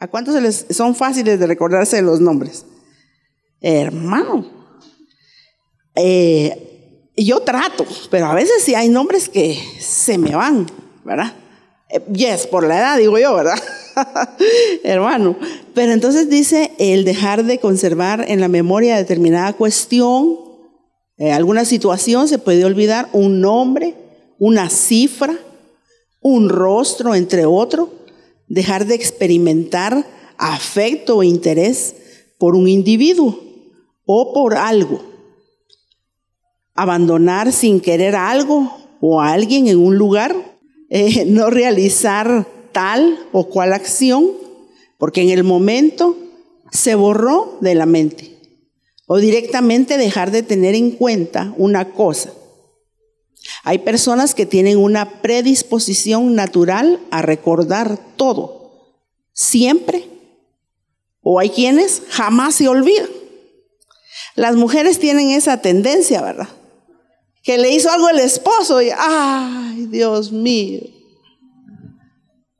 ¿A cuántos les son fáciles de recordarse los nombres? Hermano, eh, yo trato, pero a veces sí hay nombres que se me van, ¿verdad? Eh, yes, por la edad digo yo, ¿verdad? Hermano, pero entonces dice el dejar de conservar en la memoria determinada cuestión, eh, alguna situación, se puede olvidar un nombre, una cifra, un rostro, entre otros, dejar de experimentar afecto o interés por un individuo o por algo, abandonar sin querer algo o a alguien en un lugar, eh, no realizar tal o cual acción, porque en el momento se borró de la mente, o directamente dejar de tener en cuenta una cosa. Hay personas que tienen una predisposición natural a recordar todo, siempre, o hay quienes jamás se olvidan. Las mujeres tienen esa tendencia, ¿verdad? Que le hizo algo el esposo y, ay, Dios mío.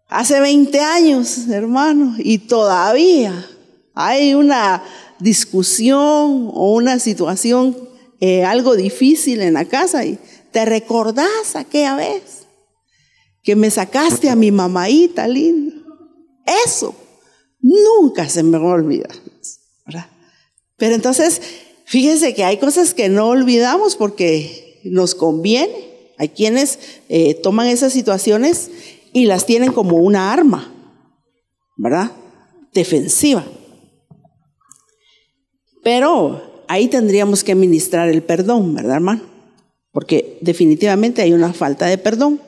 Hace 20 años, hermano, y todavía hay una discusión o una situación, eh, algo difícil en la casa y te recordás aquella vez que me sacaste a mi mamaita linda. Eso nunca se me va a olvidar. Pero entonces, fíjense que hay cosas que no olvidamos porque nos conviene. Hay quienes eh, toman esas situaciones y las tienen como una arma, ¿verdad? Defensiva. Pero ahí tendríamos que ministrar el perdón, ¿verdad, hermano? Porque definitivamente hay una falta de perdón.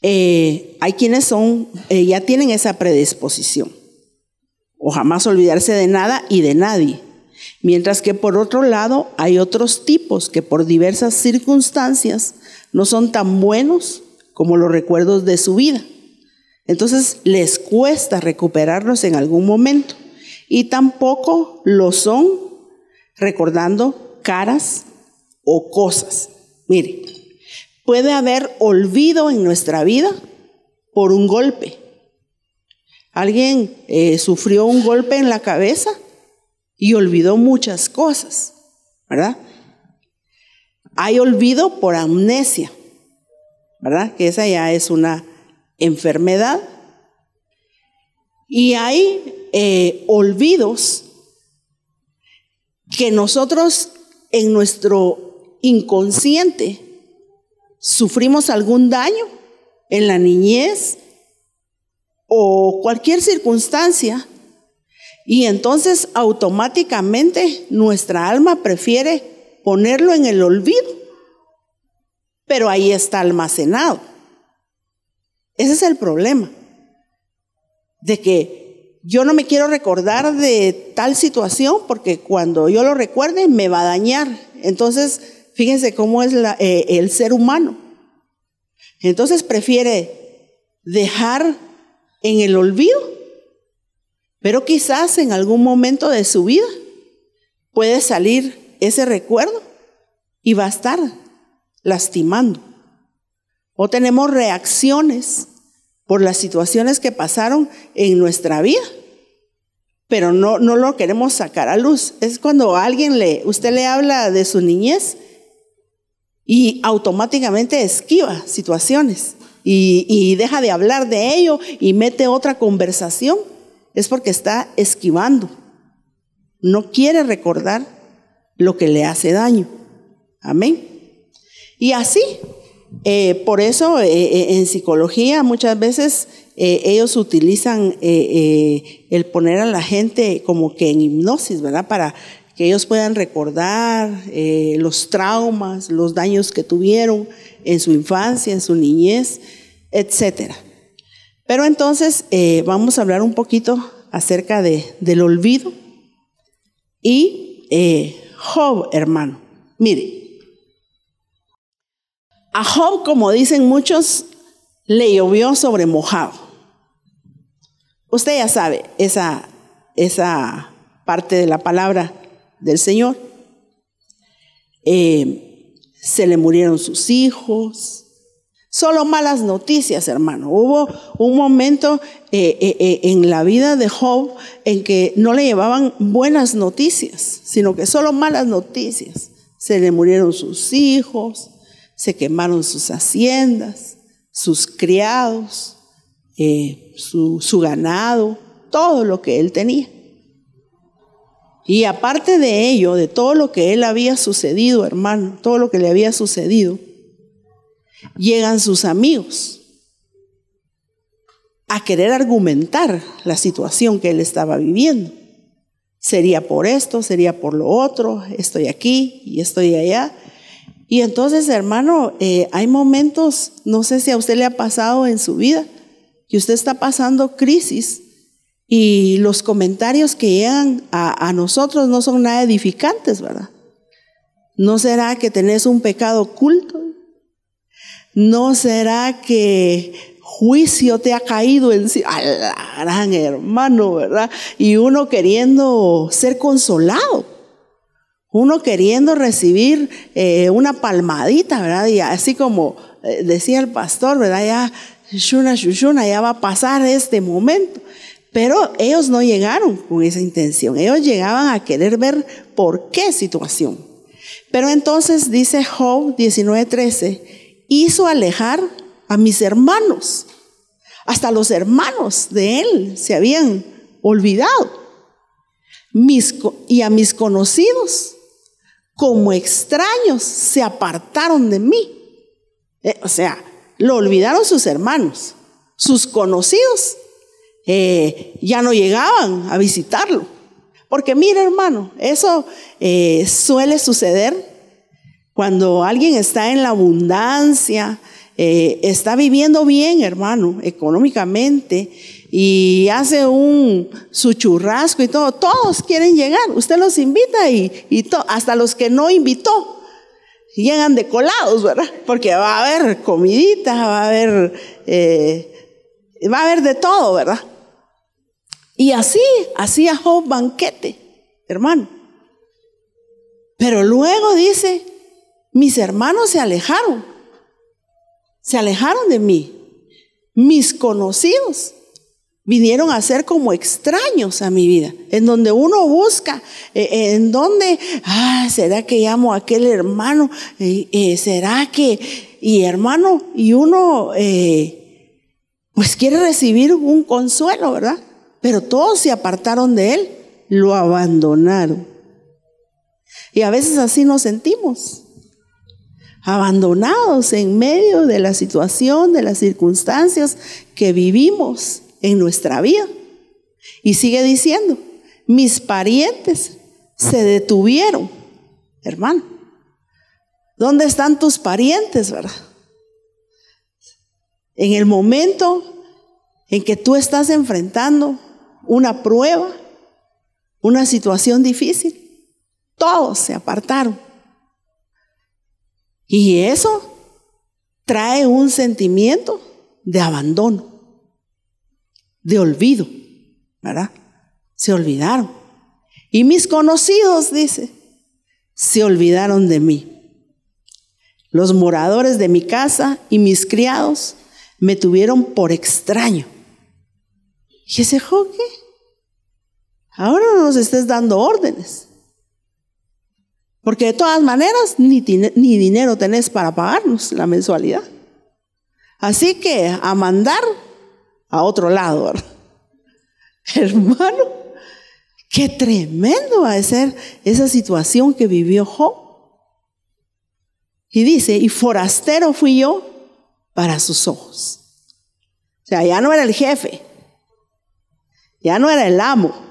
Eh, hay quienes son, eh, ya tienen esa predisposición o jamás olvidarse de nada y de nadie. Mientras que por otro lado hay otros tipos que por diversas circunstancias no son tan buenos como los recuerdos de su vida. Entonces les cuesta recuperarlos en algún momento y tampoco lo son recordando caras o cosas. Mire, puede haber olvido en nuestra vida por un golpe Alguien eh, sufrió un golpe en la cabeza y olvidó muchas cosas, ¿verdad? Hay olvido por amnesia, ¿verdad? Que esa ya es una enfermedad. Y hay eh, olvidos que nosotros en nuestro inconsciente sufrimos algún daño en la niñez, o cualquier circunstancia y entonces automáticamente nuestra alma prefiere ponerlo en el olvido, pero ahí está almacenado. Ese es el problema, de que yo no me quiero recordar de tal situación porque cuando yo lo recuerde me va a dañar. Entonces, fíjense cómo es eh, el ser humano. Entonces prefiere dejar en el olvido, pero quizás en algún momento de su vida puede salir ese recuerdo y va a estar lastimando. O tenemos reacciones por las situaciones que pasaron en nuestra vida, pero no, no lo queremos sacar a luz. Es cuando alguien le, usted le habla de su niñez y automáticamente esquiva situaciones y, deja de hablar de ello y mete otra conversación, es porque está esquivando. No quiere recordar lo que le hace daño. Amén. Y así, eh, por eso eh, eh, en psicología muchas veces ellos utilizan el poner a la gente como que en hipnosis, ¿verdad? Para que ellos puedan recordar los traumas, los daños que tuvieron en su infancia, en su niñez, etcétera. Pero entonces eh, vamos a hablar un poquito acerca de, del olvido y eh, Job, hermano. Mire, a Job, como dicen muchos, le llovió sobre mojado. Usted ya sabe esa, esa parte de la palabra del Señor. Eh, se le murieron sus hijos, Solo malas noticias, hermano. Hubo un momento eh, eh, en la vida de Job en que no le llevaban buenas noticias, sino que solo malas noticias. Se le murieron sus hijos, se quemaron sus haciendas, sus criados, su ganado, todo lo que él tenía. Y aparte de ello, de todo lo que él había sucedido, hermano, todo lo que le había sucedido, llegan sus amigos a querer argumentar la situación que él estaba viviendo. Sería por esto, sería por lo otro, estoy aquí y estoy allá. Y entonces, hermano, eh, hay momentos, no sé si a usted le ha pasado en su vida, que usted está pasando crisis y los comentarios que llegan a, a nosotros no son nada edificantes, ¿verdad? ¿No será que tenés un pecado oculto? ¿No será que juicio te ha caído encima? gran hermano, ¿verdad? Y uno queriendo ser consolado. Uno queriendo recibir eh, una palmadita, ¿verdad? Y así como eh, decía el pastor, ¿verdad? Ya, shuna, shushuna, ya va a pasar este momento. Pero ellos no llegaron con esa intención. Ellos llegaban a querer ver por qué situación. Pero entonces dice Job 19:13, hizo alejar a mis hermanos. Hasta los hermanos de él se habían olvidado. Mis, y a mis conocidos, como extraños, se apartaron de mí. Eh, o sea, lo olvidaron sus hermanos. Sus conocidos eh, ya no llegaban a visitarlo. Porque mira, hermano, eso eh, suele suceder cuando alguien está en la abundancia, eh, está viviendo bien, hermano, económicamente, y hace un su churrasco y todo, todos quieren llegar. Usted los invita y, hasta los que no invitó llegan de colados, ¿verdad? Porque va a haber comidita, va a haber, va a haber de todo, ¿verdad? Y así hacía Job banquete, hermano. Pero luego dice, mis hermanos se alejaron, se alejaron de mí. Mis conocidos vinieron a ser como extraños a mi vida, en donde uno busca, eh, en donde, ah, ¿será que llamo a aquel hermano? Eh, eh, ¿Será que, y hermano, y uno, pues quiere recibir un consuelo, ¿verdad? Pero todos se apartaron de él, lo abandonaron. Y a veces así nos sentimos abandonados en medio de la situación, de las circunstancias que vivimos en nuestra vida. Y sigue diciendo, mis parientes se detuvieron, hermano. ¿Dónde están tus parientes, verdad? En el momento en que tú estás enfrentando una prueba, una situación difícil, todos se apartaron. Y eso trae un sentimiento de abandono, de olvido, ¿verdad? Se olvidaron. Y mis conocidos, dice, se olvidaron de mí. Los moradores de mi casa y mis criados me tuvieron por extraño. Y ese ahora no nos estés dando órdenes. Porque de todas maneras ni, ni dinero tenés para pagarnos la mensualidad. Así que a mandar a otro lado. Hermano, qué tremendo va a ser esa situación que vivió Job. Y dice, y forastero fui yo para sus ojos. O sea, ya no era el jefe, ya no era el amo.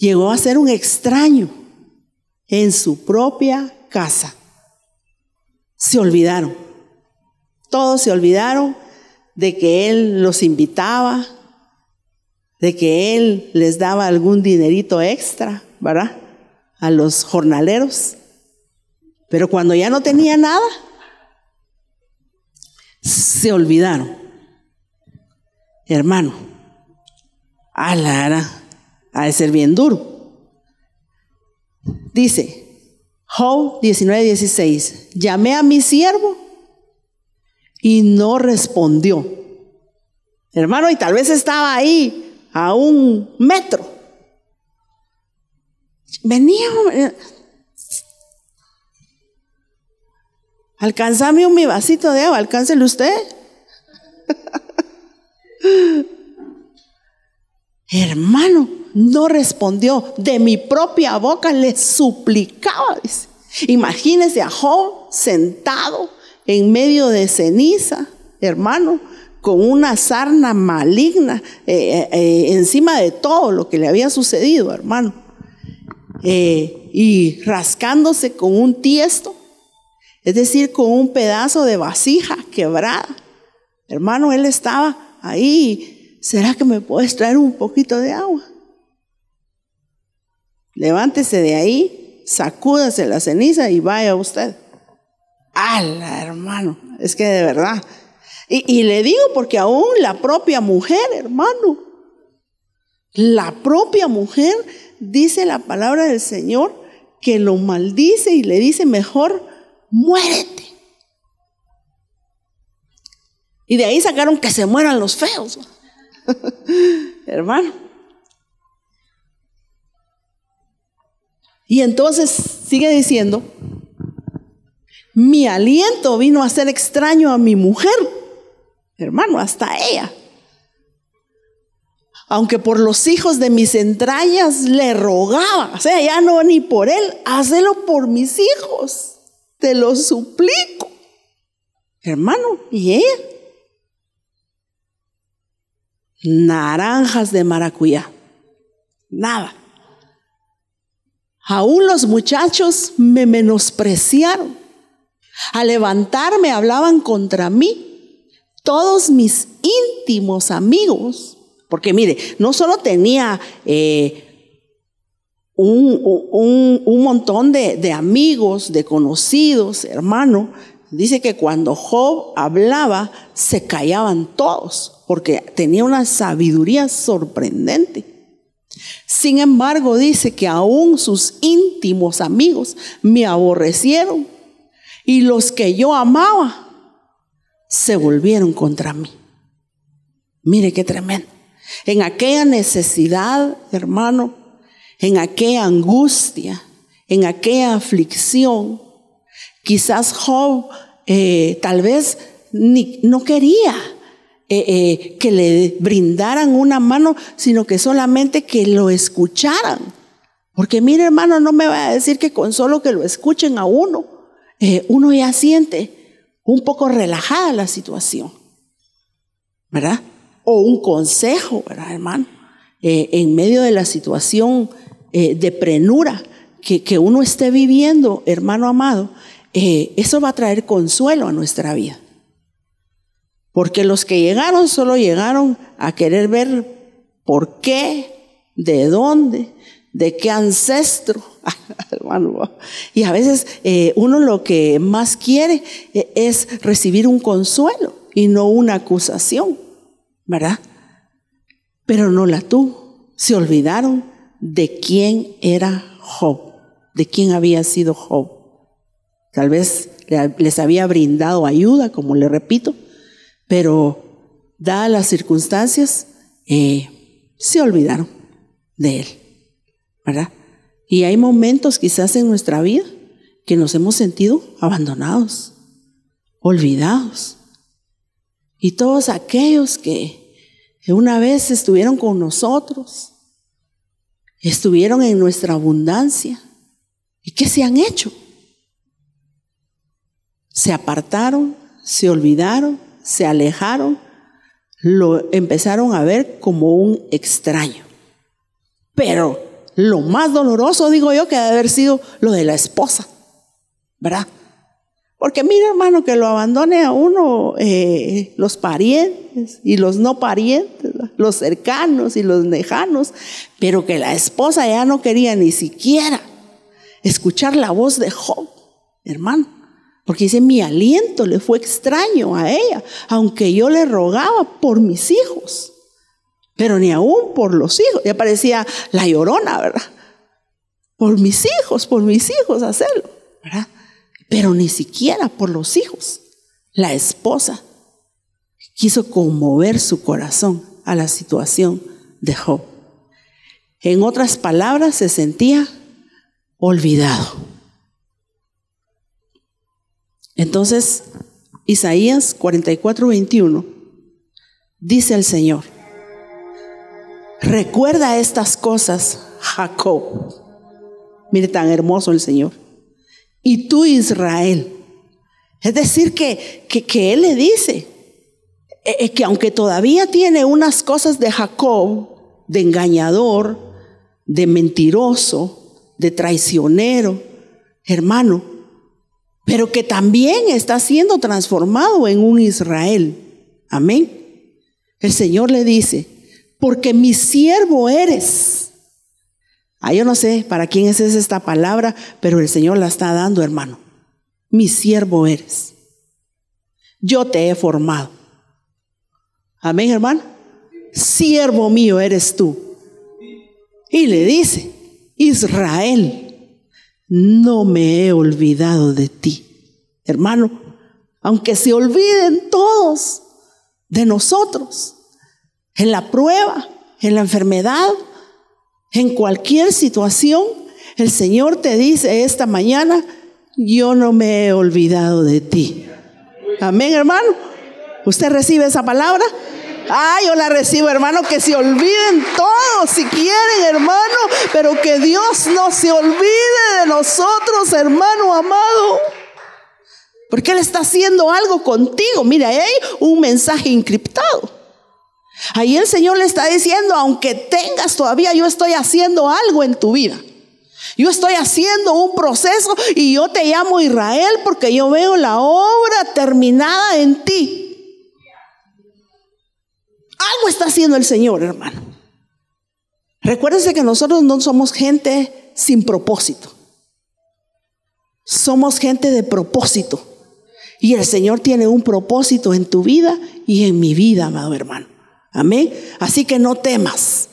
Llegó a ser un extraño en su propia casa. Se olvidaron. Todos se olvidaron de que Él los invitaba, de que Él les daba algún dinerito extra, ¿verdad? A los jornaleros. Pero cuando ya no tenía nada, se olvidaron. Hermano, a la ha de ser bien duro. Dice, Job 19:16, llamé a mi siervo y no respondió. Hermano, y tal vez estaba ahí a un metro. Venía, eh, alcanzame un mi vasito de agua, alcáncelo usted. Hermano, no respondió. De mi propia boca le suplicaba. Imagínese a Job sentado en medio de ceniza, hermano, con una sarna maligna eh, eh, eh, encima de todo lo que le había sucedido, hermano. y rascándose con un tiesto, es decir, con un pedazo de vasija quebrada. Hermano, él estaba ahí. ¿Será que me puedes traer un poquito de agua? Levántese de ahí, sacúdase la ceniza y vaya usted. ¡Hala, hermano! Es que de verdad. Y, le digo porque aún la propia mujer, hermano, la propia mujer dice la palabra del Señor que lo maldice y le dice mejor, muérete. Y de ahí sacaron que se mueran los feos. hermano. Y entonces sigue diciendo, mi aliento vino a ser extraño a mi mujer, hermano, hasta ella. Aunque por los hijos de mis entrañas le rogaba, o sea, ya no ni por él, hazlo por mis hijos, te lo suplico. Hermano, ¿y ella? Naranjas de maracuyá, nada. Aún los muchachos me menospreciaron. Al levantarme hablaban contra mí. Todos mis íntimos amigos, porque mire, no solo tenía eh, un, montón de, de amigos, de conocidos, hermano, dice que cuando Job hablaba, se callaban todos, porque tenía una sabiduría sorprendente. Sin embargo, dice que aún sus íntimos amigos me aborrecieron y los que yo amaba se volvieron contra mí. Mire qué tremendo. En aquella necesidad, hermano, en aquella angustia, en aquella aflicción, quizás Job eh, tal vez ni, no quería eh, eh, que le brindaran una mano, sino que solamente que lo escucharan. Porque mire hermano, no me va a decir que con solo que lo escuchen a uno, eh, uno ya siente un poco relajada la situación, ¿verdad? O un consejo, ¿verdad, hermano? en medio de la situación de prenura que, que, uno esté viviendo, hermano amado, eso va a traer consuelo a nuestra vida. Porque los que llegaron solo llegaron a querer ver por qué, de dónde, de qué ancestro. y a veces eh, uno lo que más quiere eh, es recibir un consuelo y no una acusación, ¿verdad? Pero no la tuvo. Se olvidaron de quién era Job, de quién había sido Job. Tal vez les había brindado ayuda, como le repito, pero dadas las circunstancias, eh, se olvidaron de Él, ¿verdad? Y hay momentos quizás en nuestra vida que nos hemos sentido abandonados, olvidados. Y todos aquellos que una vez estuvieron con nosotros, estuvieron en nuestra abundancia, ¿y qué se han hecho? Se apartaron, se olvidaron, se alejaron, lo empezaron a ver como un extraño. Pero lo más doloroso, digo yo, que debe haber sido lo de la esposa, ¿verdad? Porque mira, hermano, que lo abandone a uno eh, los parientes y los no parientes, los cercanos y los lejanos, pero que la esposa ya no quería ni siquiera escuchar la voz de Job, hermano. Porque dice, mi aliento le fue extraño a ella, aunque yo le rogaba por mis hijos, pero ni aún por los hijos. Ya parecía la llorona, ¿verdad? Por mis hijos, por mis hijos hacerlo, ¿verdad? Pero ni siquiera por los hijos. La esposa quiso conmover su corazón a la situación de Job. En otras palabras, se sentía olvidado. Entonces, Isaías 44, 21, dice el Señor, recuerda estas cosas, Jacob. Mire tan hermoso el Señor. Y tú, Israel. Es decir, que, que, Él le dice eh, eh, que aunque todavía tiene unas cosas de Jacob, de engañador, de mentiroso, de traicionero, hermano, pero que también está siendo transformado en un Israel. Amén. El Señor le dice, porque mi siervo eres. Ah, yo no sé para quién es esta palabra, pero el Señor la está dando, hermano. Mi siervo eres. Yo te he formado. Amén, hermano. Siervo mío eres tú. Y le dice, Israel, no me he olvidado de ti. Hermano, aunque se olviden todos de nosotros, en la prueba, en la enfermedad, en cualquier situación, el Señor te dice esta mañana, yo no me he olvidado de ti. Amén, hermano. ¿Usted recibe esa palabra? Ah, yo la recibo, hermano, que se olviden todos si quieren, hermano, pero que Dios no se olvide de nosotros, hermano amado. Porque Él está haciendo algo contigo. Mira, hay un mensaje encriptado. Ahí el Señor le está diciendo, aunque tengas todavía, yo estoy haciendo algo en tu vida. Yo estoy haciendo un proceso y yo te llamo Israel porque yo veo la obra terminada en ti. Algo está haciendo el Señor, hermano. Recuérdense que nosotros no somos gente sin propósito. Somos gente de propósito. Y el Señor tiene un propósito en tu vida y en mi vida, amado hermano. Amén. Así que no temas.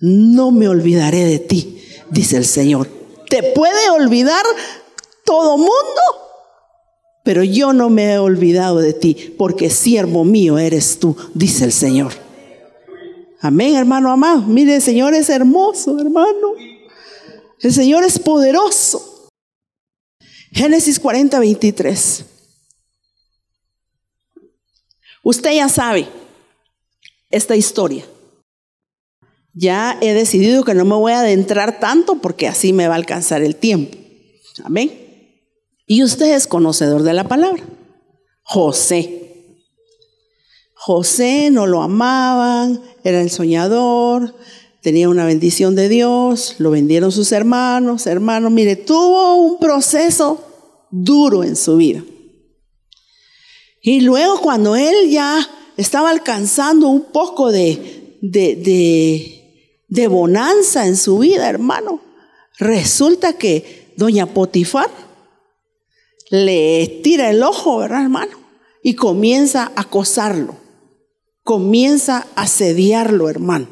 No me olvidaré de ti, dice el Señor. Te puede olvidar todo mundo, pero yo no me he olvidado de ti, porque siervo mío eres tú, dice el Señor. Amén, hermano amado. Mire, el Señor es hermoso, hermano. El Señor es poderoso. Génesis 40, 23. Usted ya sabe esta historia. Ya he decidido que no me voy a adentrar tanto porque así me va a alcanzar el tiempo. Amén. Y usted es conocedor de la palabra. José. José no lo amaban, era el soñador, tenía una bendición de Dios, lo vendieron sus hermanos, hermanos, mire, tuvo un proceso duro en su vida. Y luego cuando él ya estaba alcanzando un poco de, de, de, de bonanza en su vida, hermano, resulta que doña Potifar le tira el ojo, ¿verdad, hermano? Y comienza a acosarlo, comienza a asediarlo, hermano.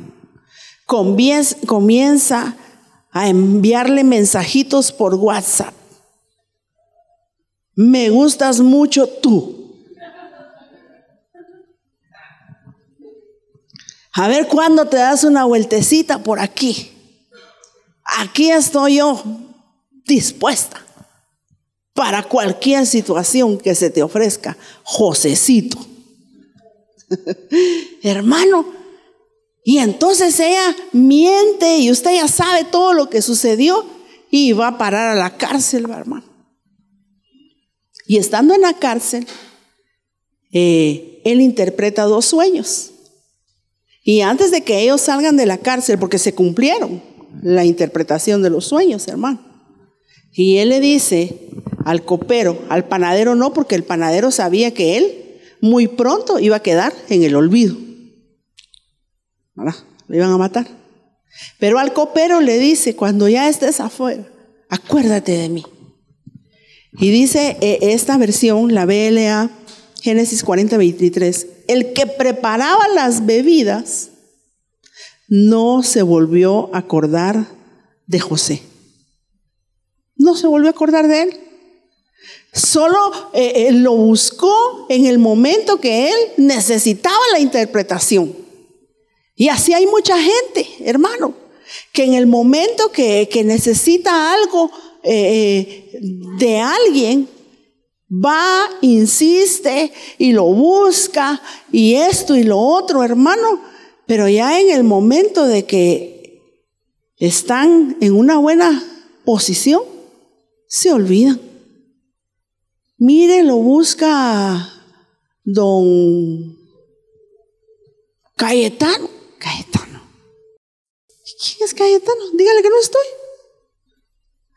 Comienza, a enviarle mensajitos por WhatsApp. Me gustas mucho tú. A ver cuándo te das una vueltecita por aquí. Aquí estoy yo dispuesta para cualquier situación que se te ofrezca. Josecito. Hermano. Y entonces ella miente y usted ya sabe todo lo que sucedió y va a parar a la cárcel, hermano. Y estando en la cárcel, eh, él interpreta dos sueños. Y antes de que ellos salgan de la cárcel, porque se cumplieron la interpretación de los sueños, hermano. Y él le dice al copero, al panadero no, porque el panadero sabía que él muy pronto iba a quedar en el olvido. Lo iban a matar. Pero al copero le dice, cuando ya estés afuera, acuérdate de mí. Y dice eh, esta versión, la BLA, Génesis 40, 23, el que preparaba las bebidas no se volvió a acordar de José. No se volvió a acordar de él. Solo eh, eh, lo buscó en el momento que él necesitaba la interpretación. Y así hay mucha gente, hermano, que en el momento que, necesita algo eh, de alguien, va, insiste y lo busca y esto y lo otro, hermano, pero ya en el momento de que están en una buena posición, se olvidan. Mire, lo busca don Cayetano. Cayetano. ¿Quién es Cayetano? Dígale que no estoy.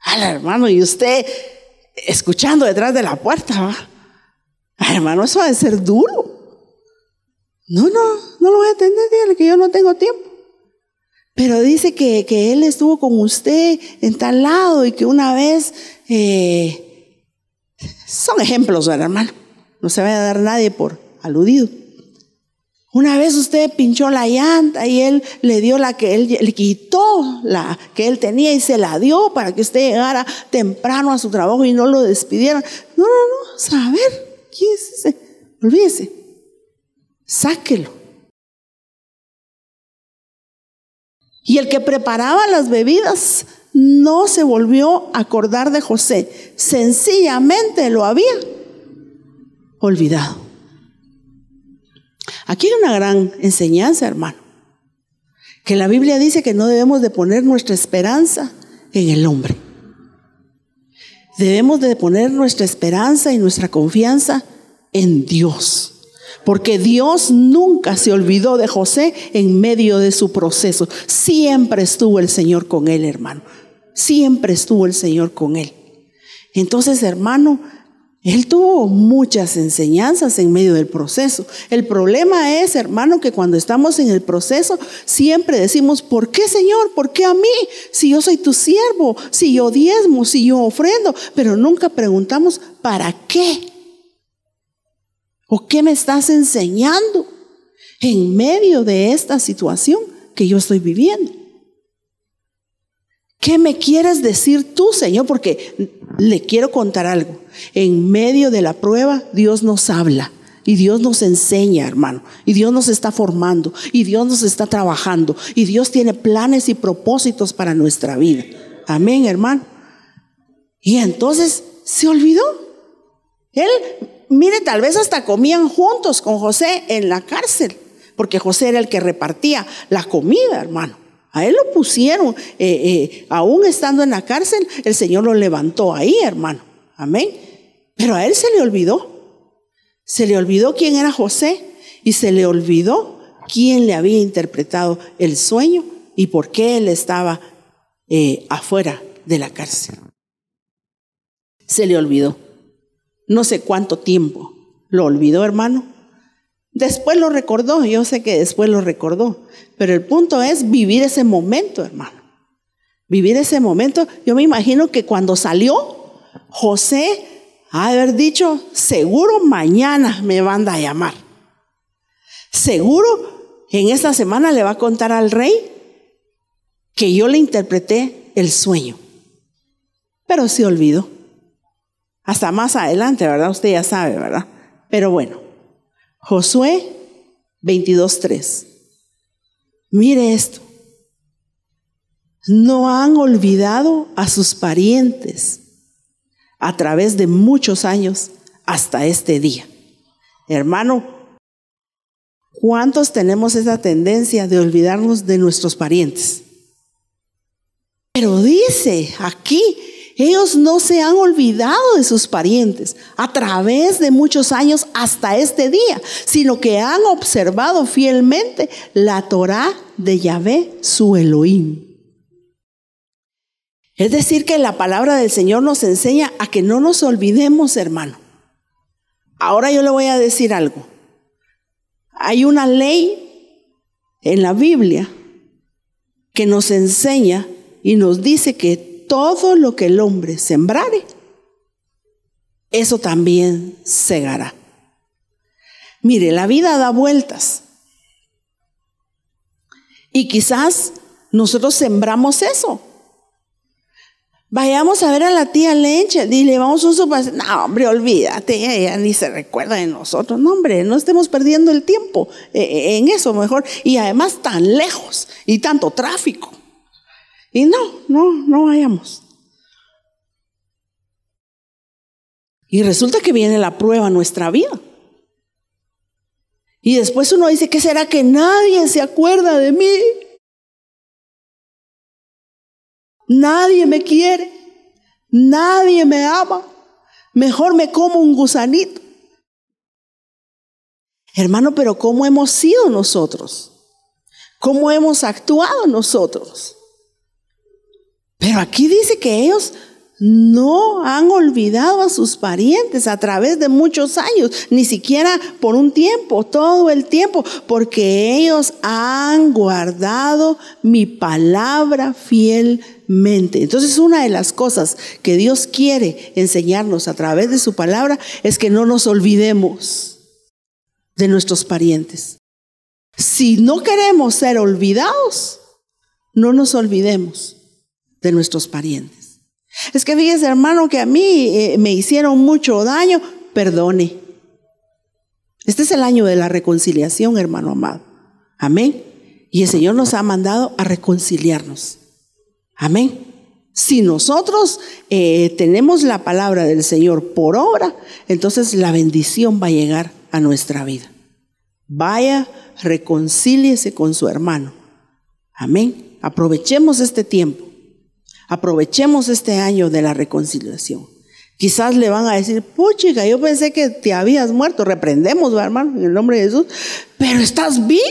Al hermano, y usted escuchando detrás de la puerta, ¿va? hermano, eso va a ser duro. No, no, no lo voy a atender, dígale que yo no tengo tiempo. Pero dice que, que él estuvo con usted en tal lado y que una vez eh, son ejemplos, hermano. No se va a dar nadie por aludido. Una vez usted pinchó la llanta y él le dio la que él le quitó la que él tenía y se la dio para que usted llegara temprano a su trabajo y no lo despidieran. No, no, no, saber quién es ese. Olvídese. Sáquelo. Y el que preparaba las bebidas no se volvió a acordar de José, sencillamente lo había olvidado. Aquí hay una gran enseñanza, hermano, que la Biblia dice que no debemos de poner nuestra esperanza en el hombre. Debemos de poner nuestra esperanza y nuestra confianza en Dios. Porque Dios nunca se olvidó de José en medio de su proceso. Siempre estuvo el Señor con él, hermano. Siempre estuvo el Señor con él. Entonces, hermano, él tuvo muchas enseñanzas en medio del proceso. El problema es, hermano, que cuando estamos en el proceso siempre decimos, ¿por qué Señor? ¿Por qué a mí? Si yo soy tu siervo, si yo diezmo, si yo ofrendo, pero nunca preguntamos, ¿para qué? ¿O qué me estás enseñando en medio de esta situación que yo estoy viviendo? ¿Qué me quieres decir tú, Señor? Porque le quiero contar algo. En medio de la prueba, Dios nos habla. Y Dios nos enseña, hermano. Y Dios nos está formando. Y Dios nos está trabajando. Y Dios tiene planes y propósitos para nuestra vida. Amén, hermano. Y entonces se olvidó. Él, mire, tal vez hasta comían juntos con José en la cárcel. Porque José era el que repartía la comida, hermano. A él lo pusieron, eh, eh, aún estando en la cárcel, el Señor lo levantó ahí, hermano. Amén. Pero a él se le olvidó. Se le olvidó quién era José y se le olvidó quién le había interpretado el sueño y por qué él estaba eh, afuera de la cárcel. Se le olvidó. No sé cuánto tiempo. ¿Lo olvidó, hermano? Después lo recordó, yo sé que después lo recordó, pero el punto es vivir ese momento, hermano. Vivir ese momento. Yo me imagino que cuando salió, José ha haber dicho, seguro mañana me van a llamar. Seguro en esta semana le va a contar al rey que yo le interpreté el sueño. Pero se olvidó. Hasta más adelante, ¿verdad? Usted ya sabe, ¿verdad? Pero bueno. Josué 22.3. Mire esto. No han olvidado a sus parientes a través de muchos años hasta este día. Hermano, ¿cuántos tenemos esa tendencia de olvidarnos de nuestros parientes? Pero dice aquí ellos no se han olvidado de sus parientes a través de muchos años hasta este día, sino que han observado fielmente la Torah de Yahvé, su Elohim. Es decir, que la palabra del Señor nos enseña a que no nos olvidemos, hermano. Ahora yo le voy a decir algo. Hay una ley en la Biblia que nos enseña y nos dice que todo lo que el hombre sembrare, eso también segará. Mire, la vida da vueltas. Y quizás nosotros sembramos eso. Vayamos a ver a la tía Leche, dile, vamos a un super... No, hombre, olvídate, ella ni se recuerda de nosotros. No, hombre, no estemos perdiendo el tiempo eh, eh, en eso mejor. Y además tan lejos y tanto tráfico. Y no, no, no vayamos. Y resulta que viene la prueba nuestra vida. Y después uno dice, ¿qué será que nadie se acuerda de mí? Nadie me quiere, nadie me ama, mejor me como un gusanito. Hermano, pero ¿cómo hemos sido nosotros? ¿Cómo hemos actuado nosotros? Pero aquí dice que ellos no han olvidado a sus parientes a través de muchos años, ni siquiera por un tiempo, todo el tiempo, porque ellos han guardado mi palabra fielmente. Entonces una de las cosas que Dios quiere enseñarnos a través de su palabra es que no nos olvidemos de nuestros parientes. Si no queremos ser olvidados, no nos olvidemos de nuestros parientes. Es que fíjese, hermano, que a mí eh, me hicieron mucho daño, perdone. Este es el año de la reconciliación, hermano amado. Amén. Y el Señor nos ha mandado a reconciliarnos. Amén. Si nosotros eh, tenemos la palabra del Señor por obra, entonces la bendición va a llegar a nuestra vida. Vaya, reconcíliese con su hermano. Amén. Aprovechemos este tiempo. Aprovechemos este año de la reconciliación. Quizás le van a decir, puchica, yo pensé que te habías muerto. Reprendemos, hermano, en el nombre de Jesús. Pero estás vivo.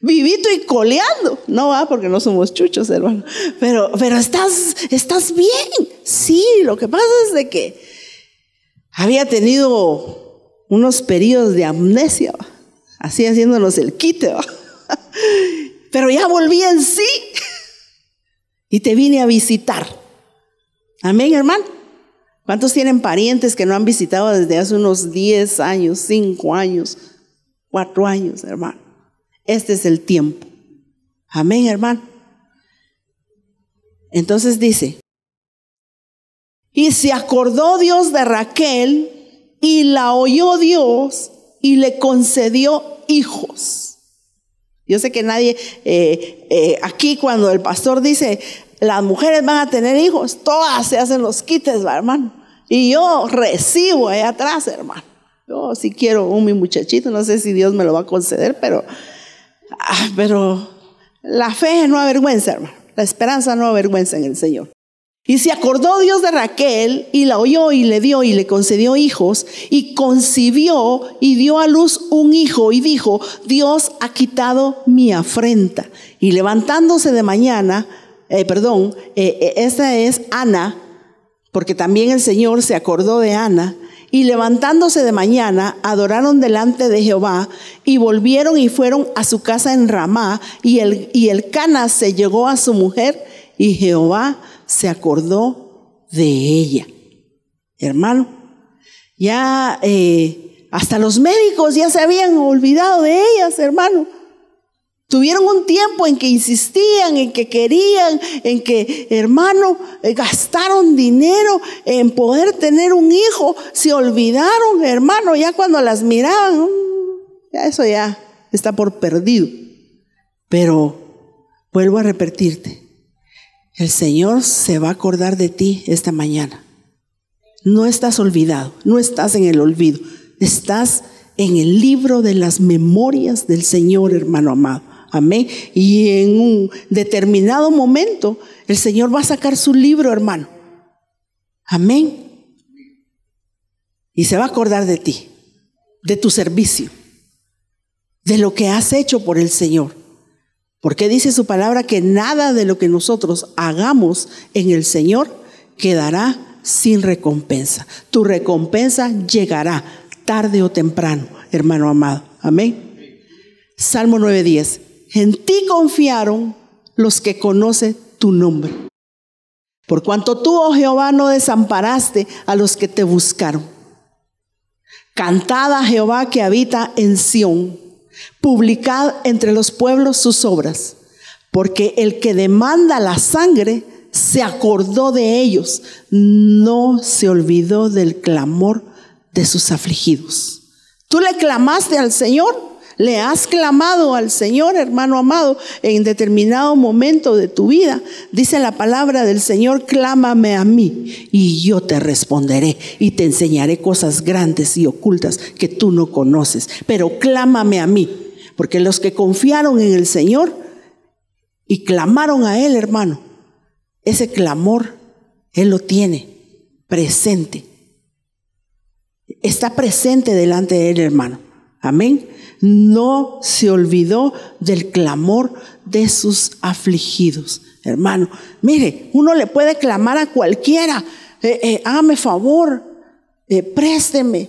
Vivito y coleando. No va porque no somos chuchos, hermano. Pero, pero estás, estás bien. Sí, lo que pasa es de que había tenido unos periodos de amnesia, así haciéndonos el quite. Pero ya volví en sí y te vine a visitar. Amén, hermano. ¿Cuántos tienen parientes que no han visitado desde hace unos 10 años, 5 años, 4 años, hermano? Este es el tiempo. Amén, hermano. Entonces dice, y se acordó Dios de Raquel y la oyó Dios y le concedió hijos. Yo sé que nadie, eh, eh, aquí cuando el pastor dice, las mujeres van a tener hijos, todas se hacen los quites, hermano. Y yo recibo ahí atrás, hermano. Yo sí quiero un mi muchachito, no sé si Dios me lo va a conceder, pero, ah, pero la fe no avergüenza, hermano. La esperanza no avergüenza en el Señor. Y se acordó Dios de Raquel y la oyó y le dio y le concedió hijos y concibió y dio a luz un hijo y dijo, Dios ha quitado mi afrenta. Y levantándose de mañana, eh, perdón, eh, eh, esta es Ana, porque también el Señor se acordó de Ana, y levantándose de mañana, adoraron delante de Jehová y volvieron y fueron a su casa en Ramá, y el, y el Cana se llegó a su mujer, y Jehová se acordó de ella. Hermano, ya eh, hasta los médicos ya se habían olvidado de ellas, hermano. Tuvieron un tiempo en que insistían, en que querían, en que, hermano, eh, gastaron dinero en poder tener un hijo. Se olvidaron, hermano, ya cuando las miraban, mm, ya eso ya está por perdido. Pero vuelvo a repetirte, el Señor se va a acordar de ti esta mañana. No estás olvidado, no estás en el olvido, estás en el libro de las memorias del Señor, hermano amado. Amén. Y en un determinado momento el Señor va a sacar su libro, hermano. Amén. Y se va a acordar de ti, de tu servicio, de lo que has hecho por el Señor. Porque dice su palabra que nada de lo que nosotros hagamos en el Señor quedará sin recompensa. Tu recompensa llegará tarde o temprano, hermano amado. Amén. Salmo 9:10. En ti confiaron los que conocen tu nombre. Por cuanto tú, oh Jehová, no desamparaste a los que te buscaron. Cantad Jehová que habita en Sión Publicad entre los pueblos sus obras, porque el que demanda la sangre se acordó de ellos, no se olvidó del clamor de sus afligidos. Tú le clamaste al Señor, le has clamado al Señor, hermano amado, en determinado momento de tu vida. Dice la palabra del Señor, clámame a mí y yo te responderé y te enseñaré cosas grandes y ocultas que tú no conoces. Pero clámame a mí, porque los que confiaron en el Señor y clamaron a Él, hermano, ese clamor Él lo tiene presente. Está presente delante de Él, hermano. Amén no se olvidó del clamor de sus afligidos. Hermano, mire, uno le puede clamar a cualquiera, eh, eh, hágame favor, eh, présteme,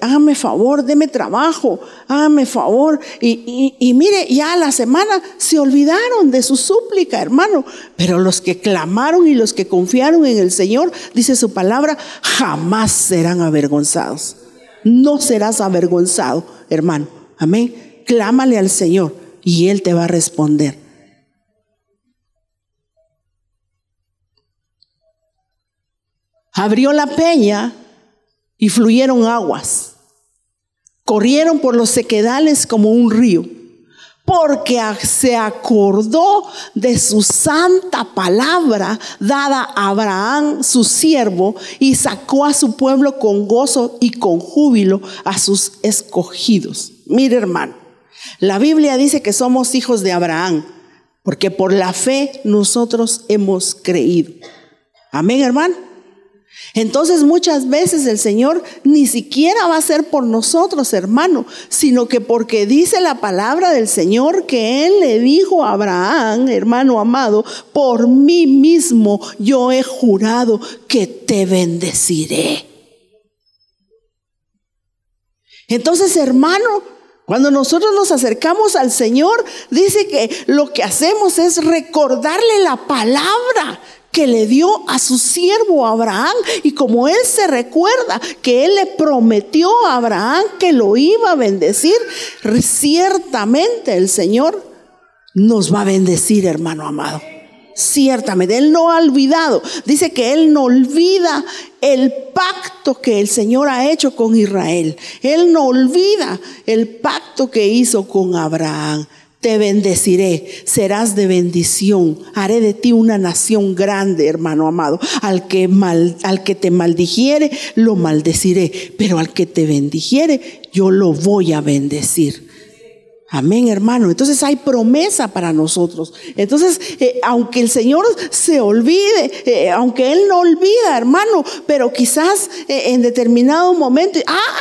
hágame favor, deme trabajo, hágame favor. Y, y, mire, ya a la semana se olvidaron de su súplica, hermano. Pero los que clamaron y los que confiaron en el Señor, dice su palabra, jamás serán avergonzados. No serás avergonzado, hermano. Amén. Clámale al Señor y Él te va a responder. Abrió la peña y fluyeron aguas. Corrieron por los sequedales como un río, porque se acordó de su santa palabra dada a Abraham, su siervo, y sacó a su pueblo con gozo y con júbilo a sus escogidos. Mire hermano, la Biblia dice que somos hijos de Abraham, porque por la fe nosotros hemos creído. Amén hermano. Entonces muchas veces el Señor ni siquiera va a ser por nosotros, hermano, sino que porque dice la palabra del Señor que Él le dijo a Abraham, hermano amado, por mí mismo yo he jurado que te bendeciré. Entonces, hermano, cuando nosotros nos acercamos al Señor, dice que lo que hacemos es recordarle la palabra que le dio a su siervo Abraham. Y como él se recuerda que él le prometió a Abraham que lo iba a bendecir, ciertamente el Señor nos va a bendecir, hermano amado. Ciertamente, Él no ha olvidado. Dice que Él no olvida el pacto que el Señor ha hecho con Israel. Él no olvida el pacto que hizo con Abraham. Te bendeciré, serás de bendición. Haré de ti una nación grande, hermano amado. Al que, mal, al que te maldijere, lo maldeciré. Pero al que te bendijere, yo lo voy a bendecir. Amén, hermano. Entonces hay promesa para nosotros. Entonces, eh, aunque el Señor se olvide, eh, aunque Él no olvida, hermano, pero quizás eh, en determinado momento, ah,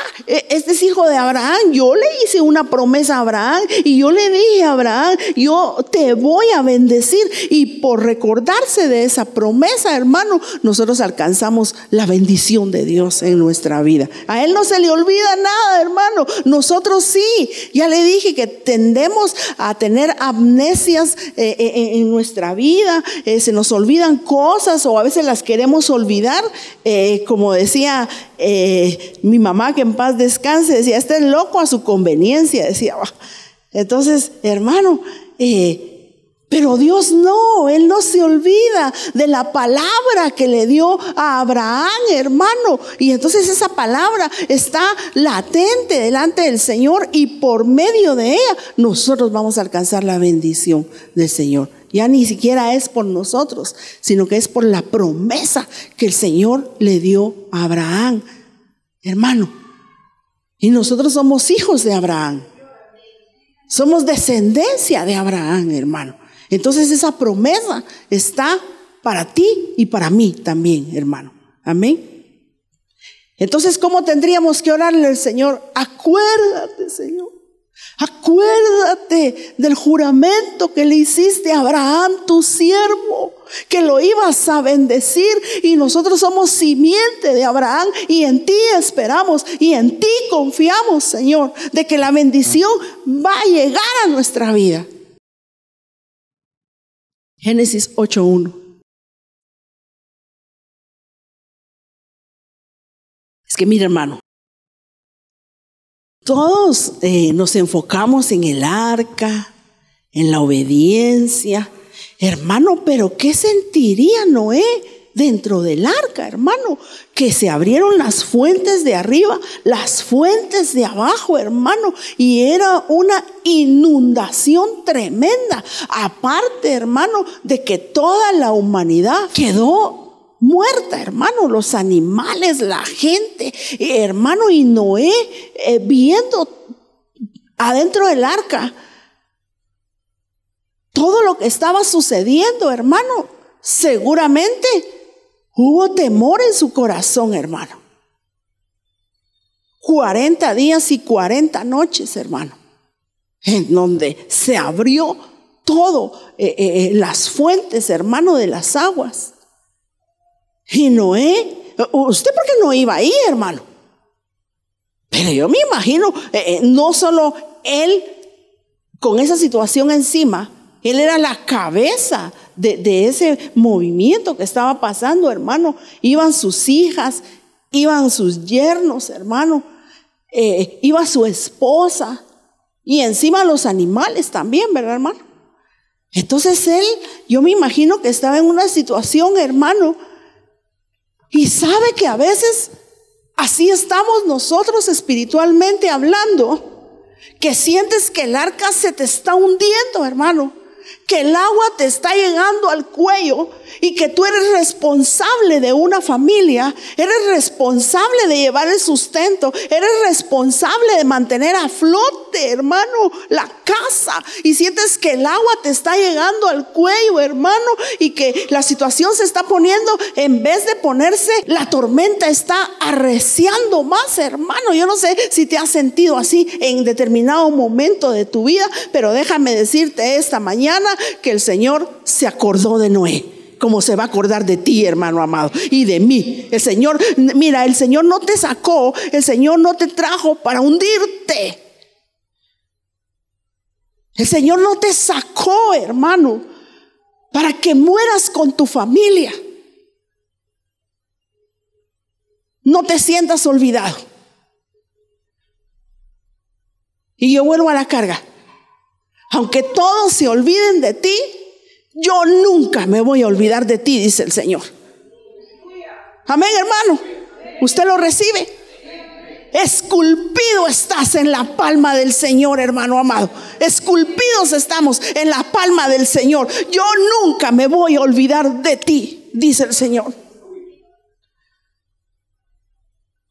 este es hijo de Abraham, yo le hice una promesa a Abraham y yo le dije a Abraham, yo te voy a bendecir. Y por recordarse de esa promesa, hermano, nosotros alcanzamos la bendición de Dios en nuestra vida. A Él no se le olvida nada, hermano. Nosotros sí. Ya le dije que tendemos a tener amnesias eh, eh, eh, en nuestra vida, se nos olvidan cosas o a veces las queremos olvidar, como decía mi mamá que en paz descanse, decía, este es loco a su conveniencia, decía. Entonces, hermano, pero Dios no, Él no se olvida de la palabra que le dio a Abraham, hermano. Y entonces esa palabra está latente delante del Señor y por medio de ella nosotros vamos a alcanzar la bendición del Señor. Ya ni siquiera es por nosotros, sino que es por la promesa que el Señor le dio a Abraham, hermano. Y nosotros somos hijos de Abraham. Somos descendencia de Abraham, hermano. Entonces esa promesa está para ti y para mí también, hermano. Amén. Entonces, ¿cómo tendríamos que orarle al Señor? Acuérdate, Señor. Acuérdate del juramento que le hiciste a Abraham, tu siervo, que lo ibas a bendecir y nosotros somos simiente de Abraham y en ti esperamos y en ti confiamos, Señor, de que la bendición va a llegar a nuestra vida. Génesis 8.1. Es que mira hermano, todos eh, nos enfocamos en el arca, en la obediencia, Hermano, pero ¿qué sentiría Noé dentro del arca, hermano? Que se abrieron las fuentes de arriba, las fuentes de abajo, hermano, y era una inundación tremenda. Aparte, hermano, de que toda la humanidad quedó muerta, hermano, los animales, la gente, hermano, y Noé eh, viendo adentro del arca todo lo que estaba sucediendo, hermano, seguramente hubo temor en su corazón, hermano. 40 días y 40 noches, hermano, en donde se abrió todo, eh, eh, eh, las fuentes, hermano, de las aguas. Y Noé, ¿usted por qué no iba ahí, hermano? Pero yo me imagino, no solo él con esa situación encima, él era la cabeza de, ese movimiento que estaba pasando, hermano. Iban sus hijas, iban sus yernos, hermano. Eh, iba su esposa. Y encima los animales también, ¿verdad, hermano? Entonces él, yo me imagino que estaba en una situación, hermano, y sabe que a veces así estamos nosotros espiritualmente hablando, que sientes que el arca se te está hundiendo, hermano que el agua te está llegando al cuello y que tú eres responsable de una familia, eres responsable de llevar el sustento, eres responsable de mantener a flote, hermano, la casa y sientes que el agua te está llegando al cuello, hermano, y que la situación se está poniendo, en vez de ponerse, la tormenta está arreciando más, hermano. Yo no sé si te has sentido así en determinado momento de tu vida, pero déjame decirte esta mañana que el Señor se acordó de Noé como se va a acordar de ti, hermano amado, y de mí. El Señor, mira, el Señor no te sacó, el Señor no te trajo para hundirte. El Señor no te sacó, hermano, para que mueras con tu familia. No te sientas olvidado. Y yo vuelvo a la carga. Aunque todos se olviden de ti, yo nunca me voy a olvidar de ti, dice el Señor. Amén, hermano. ¿Usted lo recibe? Esculpido estás en la palma del Señor, hermano amado. Esculpidos estamos en la palma del Señor. Yo nunca me voy a olvidar de ti, dice el Señor.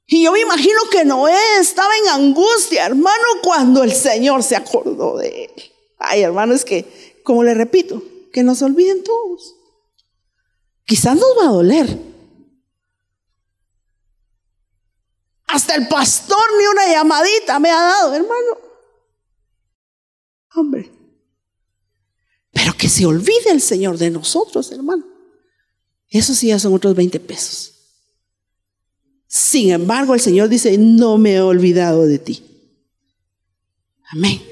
Y yo me imagino que Noé estaba en angustia, hermano, cuando el Señor se acordó de él. Ay, hermano, es que, como le repito, que nos olviden todos. Quizás nos va a doler. Hasta el pastor ni una llamadita me ha dado, hermano. Hombre. Pero que se olvide el Señor de nosotros, hermano. Eso sí ya son otros 20 pesos. Sin embargo, el Señor dice, no me he olvidado de ti. Amén.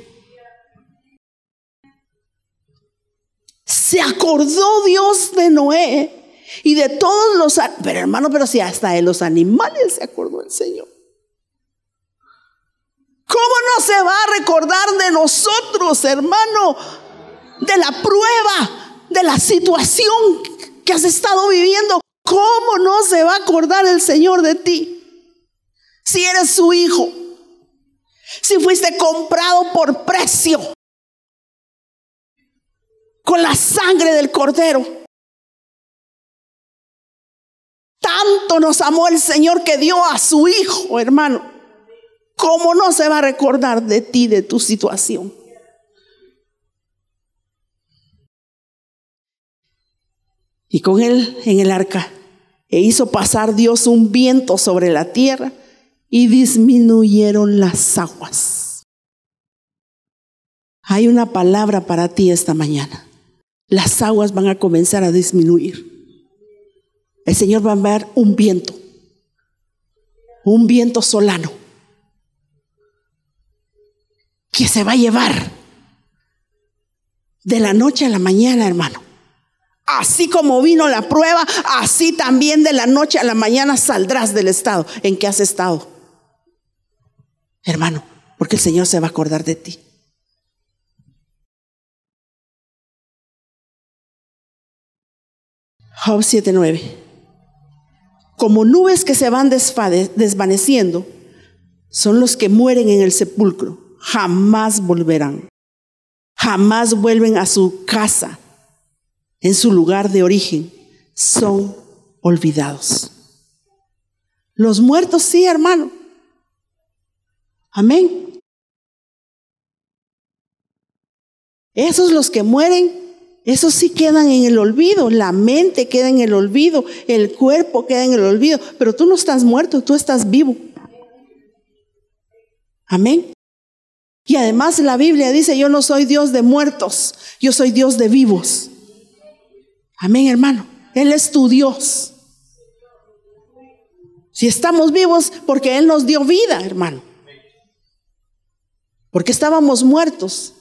Se acordó Dios de Noé y de todos los... Pero hermano, pero si hasta de los animales se acordó el Señor. ¿Cómo no se va a recordar de nosotros, hermano? De la prueba, de la situación que has estado viviendo. ¿Cómo no se va a acordar el Señor de ti? Si eres su hijo, si fuiste comprado por precio, con la sangre del cordero. Tanto nos amó el Señor que dio a su Hijo, hermano. ¿Cómo no se va a recordar de ti, de tu situación? Y con él en el arca, e hizo pasar Dios un viento sobre la tierra y disminuyeron las aguas. Hay una palabra para ti esta mañana las aguas van a comenzar a disminuir. El Señor va a enviar un viento, un viento solano, que se va a llevar de la noche a la mañana, hermano. Así como vino la prueba, así también de la noche a la mañana saldrás del estado en que has estado. Hermano, porque el Señor se va a acordar de ti. Job 7:9. Como nubes que se van desvaneciendo, son los que mueren en el sepulcro. Jamás volverán. Jamás vuelven a su casa, en su lugar de origen. Son olvidados. Los muertos sí, hermano. Amén. Esos los que mueren esos sí quedan en el olvido, la mente queda en el olvido, el cuerpo queda en el olvido, pero tú no estás muerto, tú estás vivo. Amén. Y además la Biblia dice, yo no soy Dios de muertos, yo soy Dios de vivos. Amén, hermano. Él es tu Dios. Si estamos vivos, porque Él nos dio vida, hermano. Porque estábamos muertos.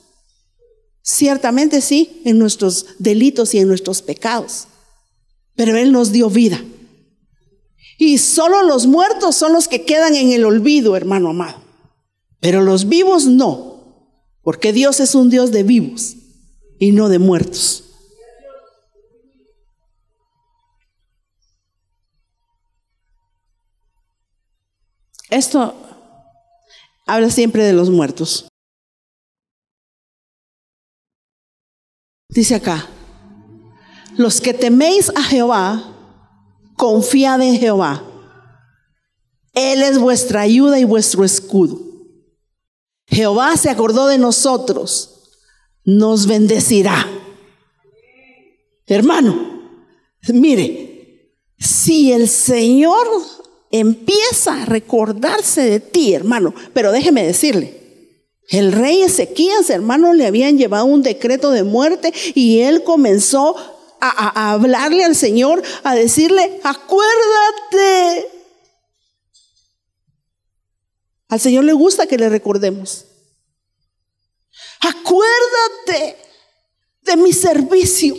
Ciertamente sí, en nuestros delitos y en nuestros pecados. Pero Él nos dio vida. Y solo los muertos son los que quedan en el olvido, hermano amado. Pero los vivos no. Porque Dios es un Dios de vivos y no de muertos. Esto habla siempre de los muertos. Dice acá, los que teméis a Jehová, confiad en Jehová. Él es vuestra ayuda y vuestro escudo. Jehová se acordó de nosotros, nos bendecirá. Hermano, mire, si el Señor empieza a recordarse de ti, hermano, pero déjeme decirle, el rey Ezequías, hermano, le habían llevado un decreto de muerte y él comenzó a, hablarle al Señor, a decirle, acuérdate. Al Señor le gusta que le recordemos. Acuérdate de mi servicio,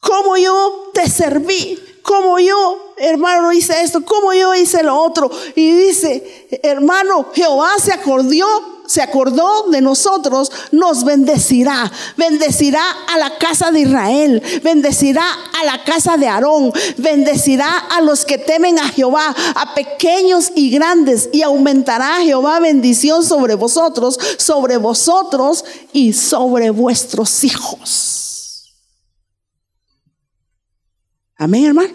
cómo yo te serví, cómo yo, hermano, hice esto, cómo yo hice lo otro. Y dice, hermano, Jehová se acordó se acordó de nosotros, nos bendecirá. Bendecirá a la casa de Israel, bendecirá a la casa de Aarón, bendecirá a los que temen a Jehová, a pequeños y grandes, y aumentará Jehová bendición sobre vosotros, sobre vosotros y sobre vuestros hijos. Amén, hermano.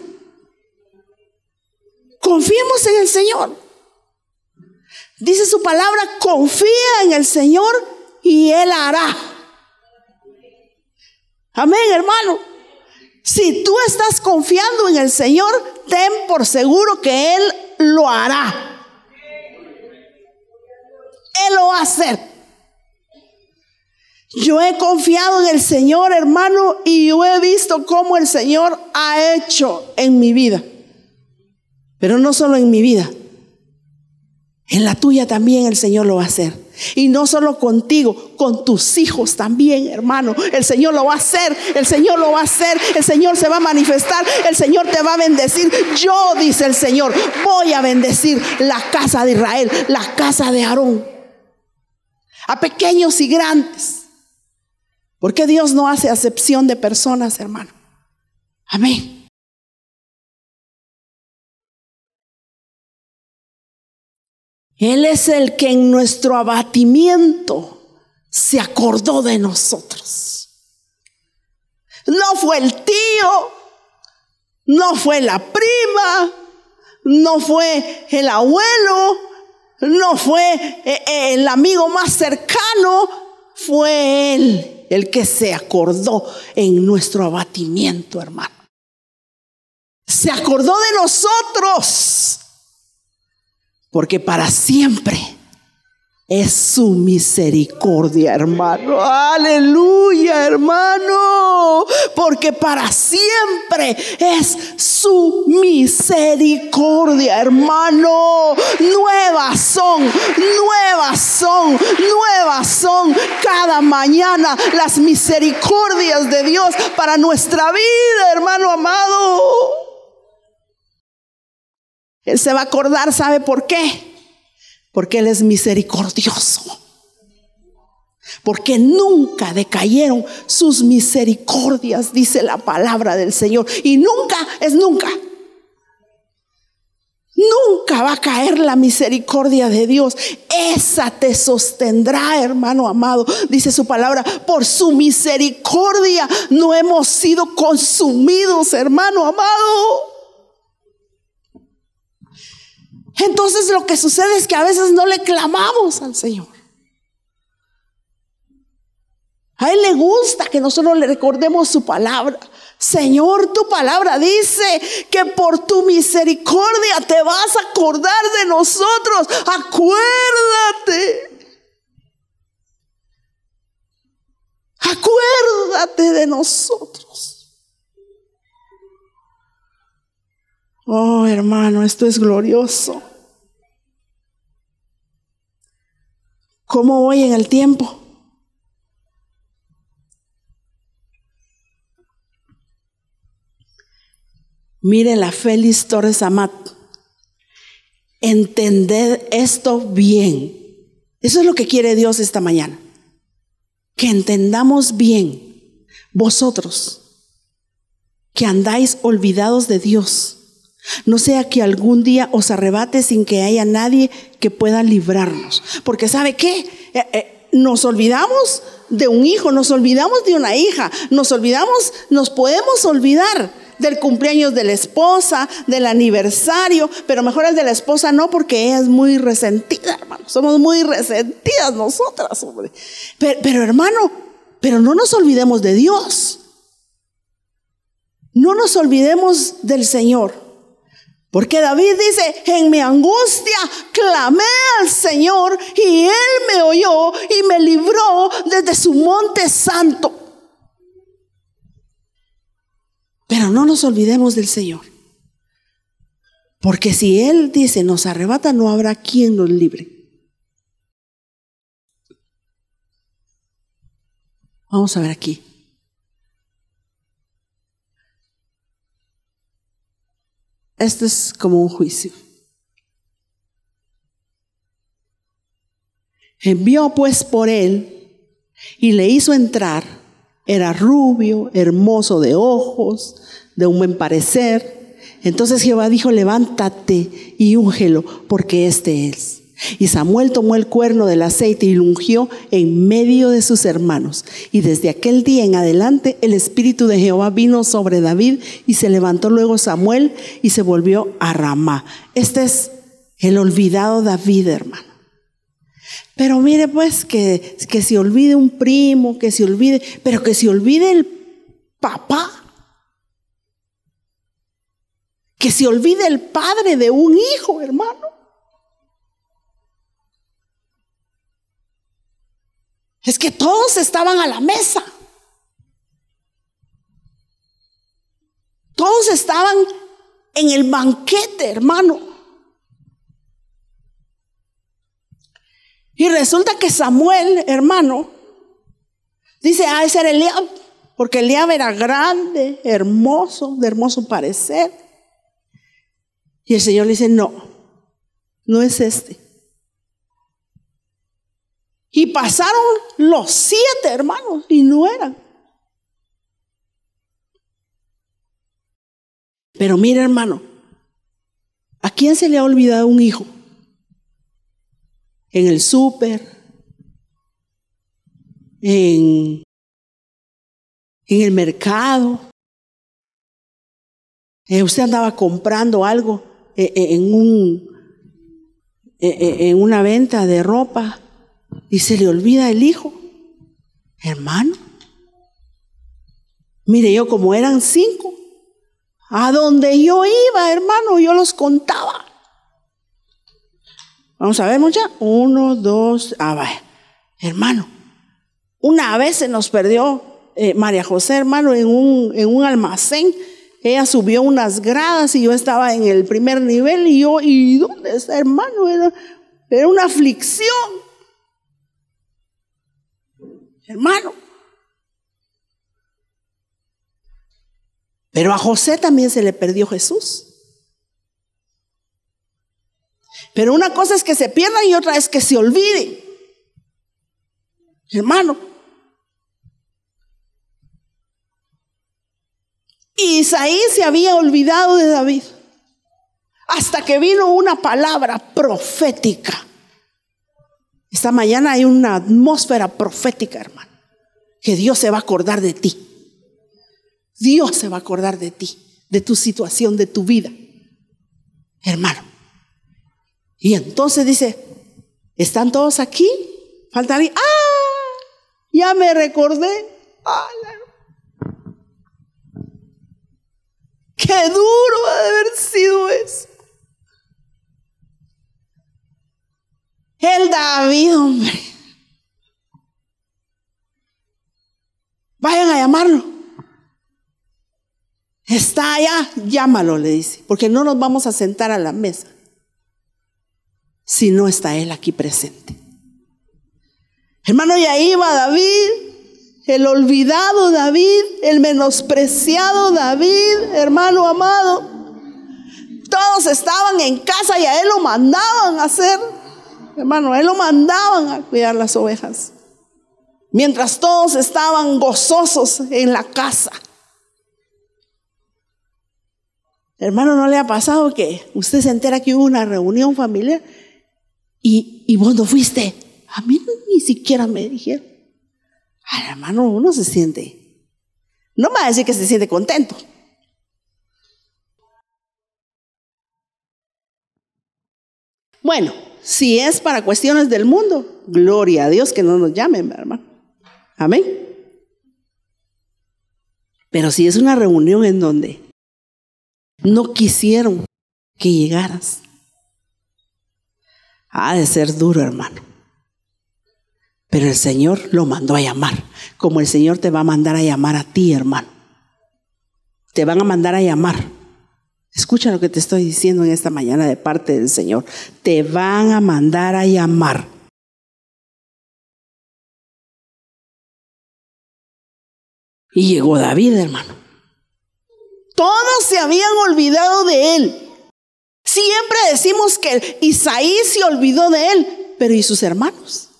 Confiemos en el Señor. Dice su palabra, confía en el Señor y Él hará. Amén, hermano. Si tú estás confiando en el Señor, ten por seguro que Él lo hará. Él lo va a hacer. Yo he confiado en el Señor, hermano, y yo he visto cómo el Señor ha hecho en mi vida. Pero no solo en mi vida, en la tuya también el Señor lo va a hacer. Y no solo contigo, con tus hijos también, hermano. El Señor lo va a hacer, el Señor lo va a hacer, el Señor se va a manifestar, el Señor te va a bendecir. Yo, dice el Señor, voy a bendecir la casa de Israel, la casa de Aarón. A pequeños y grandes. Porque Dios no hace acepción de personas, hermano. Amén. Él es el que en nuestro abatimiento se acordó de nosotros. No fue el tío, no fue la prima, no fue el abuelo, no fue eh, eh, el amigo más cercano, fue Él el que se acordó en nuestro abatimiento, hermano. Se acordó de nosotros porque para siempre es su misericordia, hermano. Aleluya, hermano. Porque para siempre es su misericordia, hermano. Nuevas son, nuevas son, nuevas son cada mañana las misericordias de Dios para nuestra vida, hermano amado. Él se va a acordar, ¿sabe por qué? Porque Él es misericordioso. porque nunca decayeron sus misericordias, dice la palabra del Señor. Y nunca es nunca. Nunca va a caer la misericordia de Dios. Esa te sostendrá, hermano amado. Dice su palabra, por su misericordia no hemos sido consumidos, hermano amado. Entonces lo que sucede es que a veces no le clamamos al Señor. A Él le gusta que nosotros le recordemos su palabra. Señor, tu palabra dice que por tu misericordia te vas a acordar de nosotros. Acuérdate. Acuérdate de nosotros. Oh, hermano, esto es glorioso. ¿Cómo voy en el tiempo? Mire la Félix Torres Amat. Entended esto bien. Eso es lo que quiere Dios esta mañana. Que entendamos bien vosotros que andáis olvidados de Dios. No sea que algún día os arrebate sin que haya nadie que pueda librarnos. Porque ¿sabe qué? Eh, eh, nos olvidamos de un hijo, nos olvidamos de una hija, nos olvidamos, nos podemos olvidar del cumpleaños de la esposa, del aniversario, pero mejor el de la esposa no porque ella es muy resentida, hermano. Somos muy resentidas nosotras, hombre. Pero, pero hermano, pero no nos olvidemos de Dios. No nos olvidemos del Señor. Porque David dice, en mi angustia clamé al Señor y Él me oyó y me libró desde su monte santo. Pero no nos olvidemos del Señor. Porque si Él dice nos arrebata, no habrá quien nos libre. Vamos a ver aquí. Esto es como un juicio. Envió pues por él y le hizo entrar era rubio, hermoso de ojos, de un buen parecer. Entonces Jehová dijo, levántate y úngelo, porque este es. Y Samuel tomó el cuerno del aceite y lo ungió en medio de sus hermanos. Y desde aquel día en adelante el Espíritu de Jehová vino sobre David y se levantó luego Samuel y se volvió a Ramá. Este es el olvidado David, hermano. Pero mire pues que, que se olvide un primo, que se olvide, pero que se olvide el papá. Que se olvide el padre de un hijo, hermano. Es que todos estaban a la mesa. Todos estaban en el banquete, hermano. Y resulta que Samuel, hermano, dice, ah, ese era Eliab, porque Eliab era grande, hermoso, de hermoso parecer. Y el Señor le dice, no, no es este. Y pasaron los siete hermanos y no eran. Pero mira hermano, ¿a quién se le ha olvidado un hijo? en el súper, en, en el mercado. Eh, usted andaba comprando algo eh, eh, en, un, en una venta de ropa y se le olvida el hijo. Hermano, mire yo como eran cinco, a donde yo iba, hermano, yo los contaba. Vamos a ver, mucha. Uno, dos, ah, vaya. Hermano, una vez se nos perdió eh, María José, hermano, en un, en un almacén. Ella subió unas gradas y yo estaba en el primer nivel y yo, ¿y dónde está, hermano? Era, era una aflicción. Hermano. Pero a José también se le perdió Jesús. Pero una cosa es que se pierdan y otra es que se olviden. Hermano. Isaí se había olvidado de David. Hasta que vino una palabra profética. Esta mañana hay una atmósfera profética, hermano. Que Dios se va a acordar de ti. Dios se va a acordar de ti, de tu situación, de tu vida. Hermano. Y entonces dice, ¿están todos aquí? ¿Falta? ¡Ah! Ya me recordé. ¡Ah, Qué duro ha de haber sido eso. El David, hombre. Vayan a llamarlo. Está allá, llámalo, le dice, porque no nos vamos a sentar a la mesa si no está él aquí presente. Hermano, y ahí va David, el olvidado David, el menospreciado David, hermano amado. Todos estaban en casa y a él lo mandaban a hacer Hermano, él lo mandaban a cuidar las ovejas. Mientras todos estaban gozosos en la casa. Hermano, ¿no le ha pasado que usted se entera que hubo una reunión familiar y, y vos no fuiste? A mí ni siquiera me dijeron. Hermano, uno se siente. No me va a decir que se siente contento. Bueno, si es para cuestiones del mundo, gloria a Dios que no nos llamen, hermano. Amén. Pero si es una reunión en donde no quisieron que llegaras, ha de ser duro, hermano. Pero el Señor lo mandó a llamar, como el Señor te va a mandar a llamar a ti, hermano. Te van a mandar a llamar Escucha lo que te estoy diciendo en esta mañana de parte del Señor. Te van a mandar a llamar. Y llegó David, hermano. Todos se habían olvidado de él. Siempre decimos que Isaí se olvidó de él, pero ¿y sus hermanos?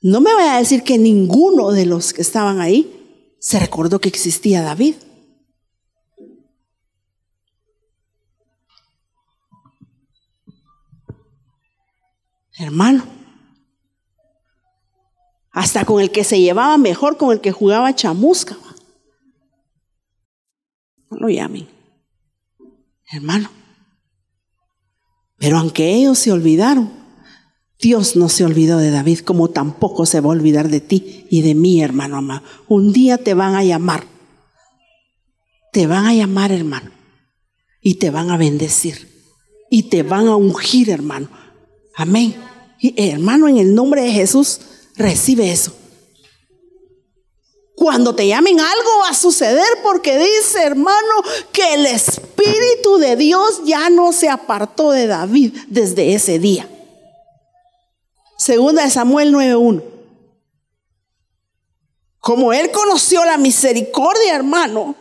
No me voy a decir que ninguno de los que estaban ahí se recordó que existía David. Hermano, hasta con el que se llevaba mejor, con el que jugaba chamusca. No lo llamen, hermano. Pero aunque ellos se olvidaron, Dios no se olvidó de David como tampoco se va a olvidar de ti y de mí, hermano amado. Un día te van a llamar. Te van a llamar, hermano. Y te van a bendecir. Y te van a ungir, hermano. Amén. Y, hermano, en el nombre de Jesús, recibe eso. Cuando te llamen algo va a suceder porque dice, hermano, que el Espíritu de Dios ya no se apartó de David desde ese día. Segunda de Samuel 9.1. Como él conoció la misericordia, hermano,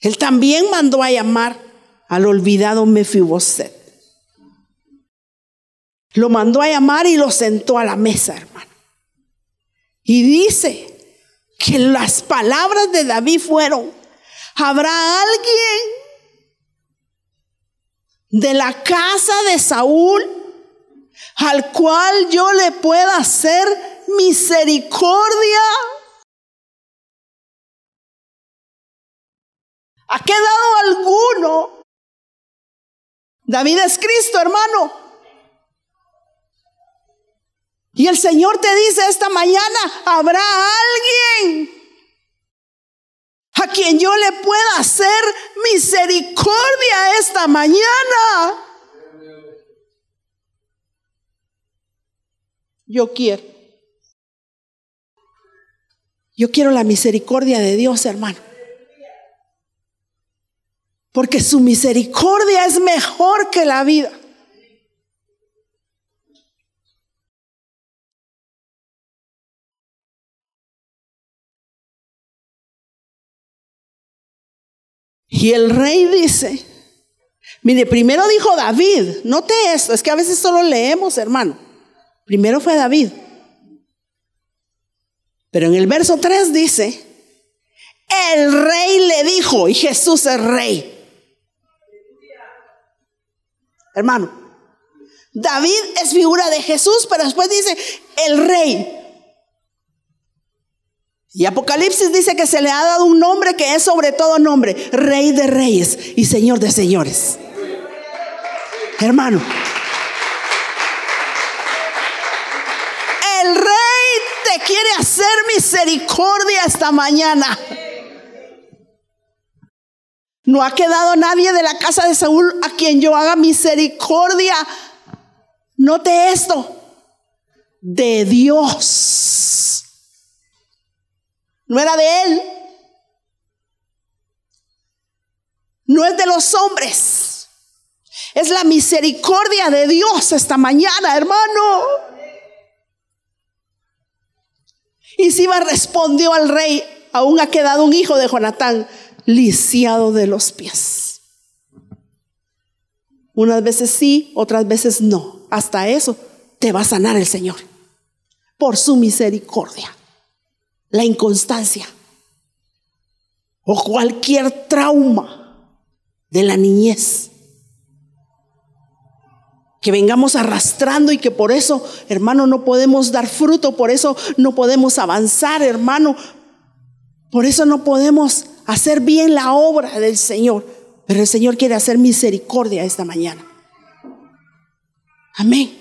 él también mandó a llamar al olvidado Mefiboset. Lo mandó a llamar y lo sentó a la mesa, hermano. Y dice que las palabras de David fueron, ¿habrá alguien de la casa de Saúl al cual yo le pueda hacer misericordia. ¿Ha quedado alguno? David es Cristo, hermano. Y el Señor te dice esta mañana, habrá alguien a quien yo le pueda hacer misericordia esta mañana. Yo quiero. Yo quiero la misericordia de Dios, hermano. Porque su misericordia es mejor que la vida. Y el rey dice, mire, primero dijo David, note esto, es que a veces solo leemos, hermano. Primero fue David. Pero en el verso 3 dice, el rey le dijo, y Jesús es rey. Hermano, David es figura de Jesús, pero después dice, el rey. Y Apocalipsis dice que se le ha dado un nombre que es sobre todo nombre, rey de reyes y señor de señores. Hermano, el rey te quiere hacer misericordia esta mañana. No ha quedado nadie de la casa de Saúl a quien yo haga misericordia. Note esto. De Dios. No era de él. No es de los hombres. Es la misericordia de Dios esta mañana, hermano. Y Siba respondió al rey, aún ha quedado un hijo de Jonatán lisiado de los pies. Unas veces sí, otras veces no. Hasta eso te va a sanar el Señor. Por su misericordia. La inconstancia. O cualquier trauma de la niñez. Que vengamos arrastrando y que por eso, hermano, no podemos dar fruto, por eso no podemos avanzar, hermano. Por eso no podemos hacer bien la obra del Señor. Pero el Señor quiere hacer misericordia esta mañana. Amén.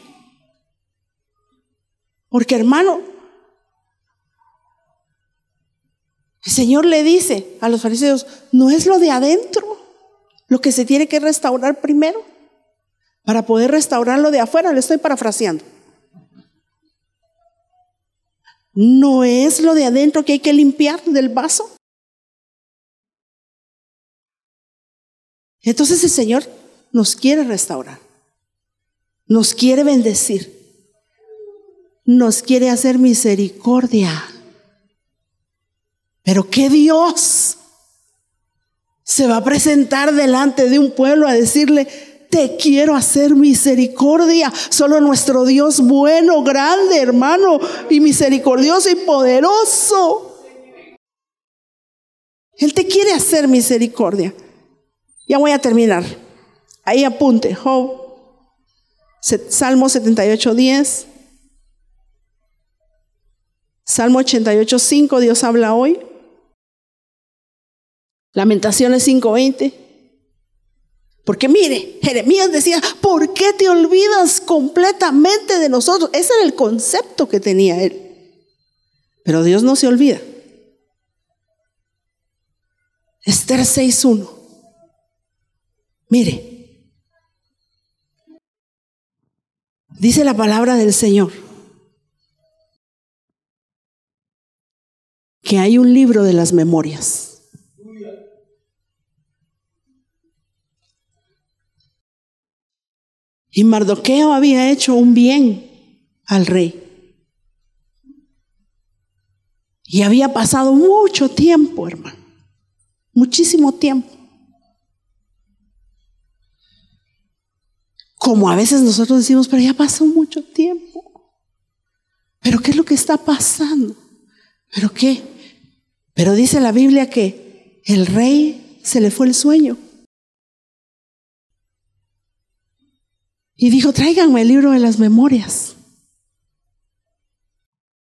Porque hermano, el Señor le dice a los fariseos, no es lo de adentro lo que se tiene que restaurar primero. Para poder restaurar lo de afuera, le estoy parafraseando. No es lo de adentro que hay que limpiar del vaso. Entonces el Señor nos quiere restaurar, nos quiere bendecir, nos quiere hacer misericordia. Pero que Dios se va a presentar delante de un pueblo a decirle, te quiero hacer misericordia. Solo nuestro Dios bueno, grande, hermano, y misericordioso y poderoso. Él te quiere hacer misericordia. Ya voy a terminar. Ahí apunte, Job, Salmo 78, 10. Salmo 88, 5, Dios habla hoy. Lamentaciones 5, 20. Porque mire, Jeremías decía, ¿por qué te olvidas completamente de nosotros? Ese era el concepto que tenía él. Pero Dios no se olvida. Esther 6.1. Mire, dice la palabra del Señor que hay un libro de las memorias. Y Mardoqueo había hecho un bien al rey. Y había pasado mucho tiempo, hermano. Muchísimo tiempo. Como a veces nosotros decimos, pero ya pasó mucho tiempo. ¿Pero qué es lo que está pasando? ¿Pero qué? Pero dice la Biblia que el rey se le fue el sueño. Y dijo, tráiganme el libro de las memorias.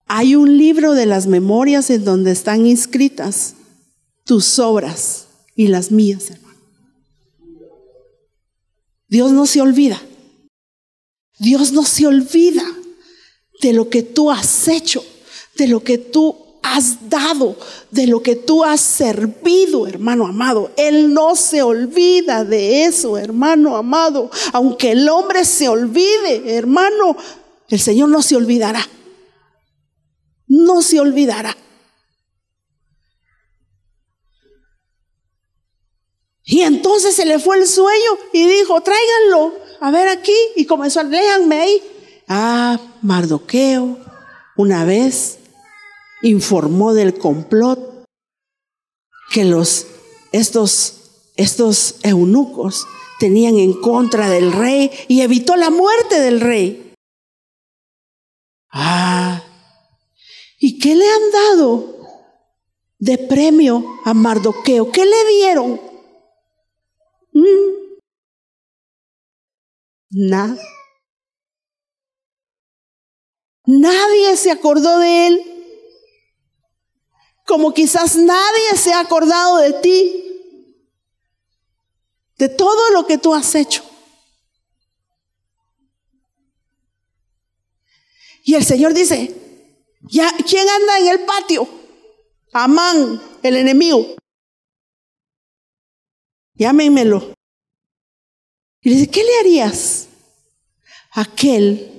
Hay un libro de las memorias en donde están inscritas tus obras y las mías, hermano. Dios no se olvida. Dios no se olvida de lo que tú has hecho, de lo que tú has dado, de lo que tú has servido, hermano amado. Él no se olvida de eso, hermano amado. Aunque el hombre se olvide, hermano, el Señor no se olvidará. No se olvidará. Y entonces se le fue el sueño y dijo, tráiganlo a ver aquí, y comenzó a, léanme ahí. Ah, Mardoqueo, una vez informó del complot que estos, estos eunucos tenían en contra del rey y evitó la muerte del rey. Ah, ¿y qué le han dado de premio a Mardoqueo? ¿Qué le dieron? Mm. Nada. Nadie se acordó de él. Como quizás nadie se ha acordado de ti. De todo lo que tú has hecho. Y el Señor dice, ¿ya quién anda en el patio? Amán, el enemigo. Llámenmelo. Y le dice, ¿qué le harías? Aquel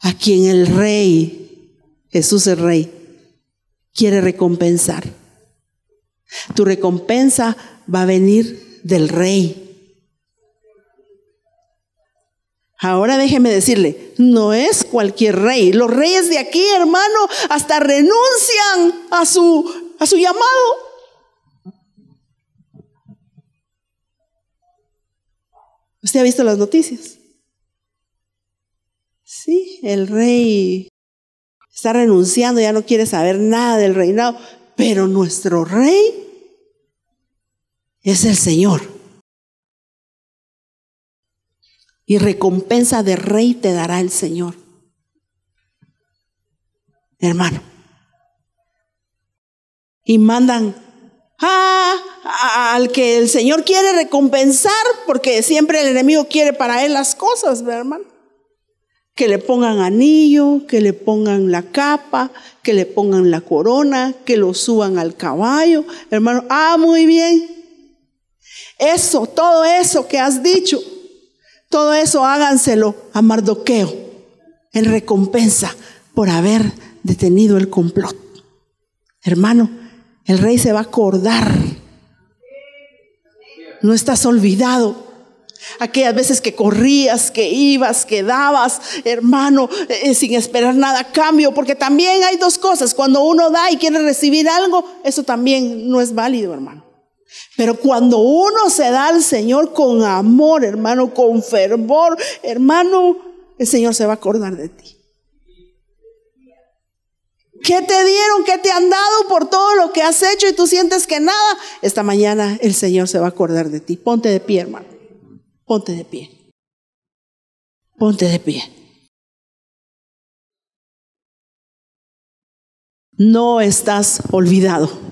a quien el rey, Jesús el rey, quiere recompensar. Tu recompensa va a venir del rey. Ahora déjeme decirle, no es cualquier rey. Los reyes de aquí, hermano, hasta renuncian a su, a su llamado. ¿Usted ha visto las noticias? Sí, el rey está renunciando, ya no quiere saber nada del reinado, pero nuestro rey es el Señor. y recompensa de rey te dará el Señor. Hermano. Y mandan al que el Señor quiere recompensar, porque siempre el enemigo quiere para él las cosas, hermano? Que le pongan anillo, que le pongan la capa, que le pongan la corona, que lo suban al caballo. Hermano, ah, muy bien. Eso, todo eso que has dicho, todo eso háganselo a Mardoqueo en recompensa por haber detenido el complot. Hermano, el rey se va a acordar. No estás olvidado. Aquellas veces que corrías, que ibas, que dabas, hermano, eh, sin esperar nada cambio, porque también hay dos cosas. Cuando uno da y quiere recibir algo, eso también no es válido, hermano. Pero cuando uno se da al Señor con amor, hermano, con fervor, hermano, el Señor se va a acordar de ti. ¿Qué te dieron? ¿Qué te han dado por todo lo que has hecho y tú sientes que nada? Esta mañana el Señor se va a acordar de ti. Ponte de pie, hermano. Ponte de pie. Ponte de pie. No estás olvidado.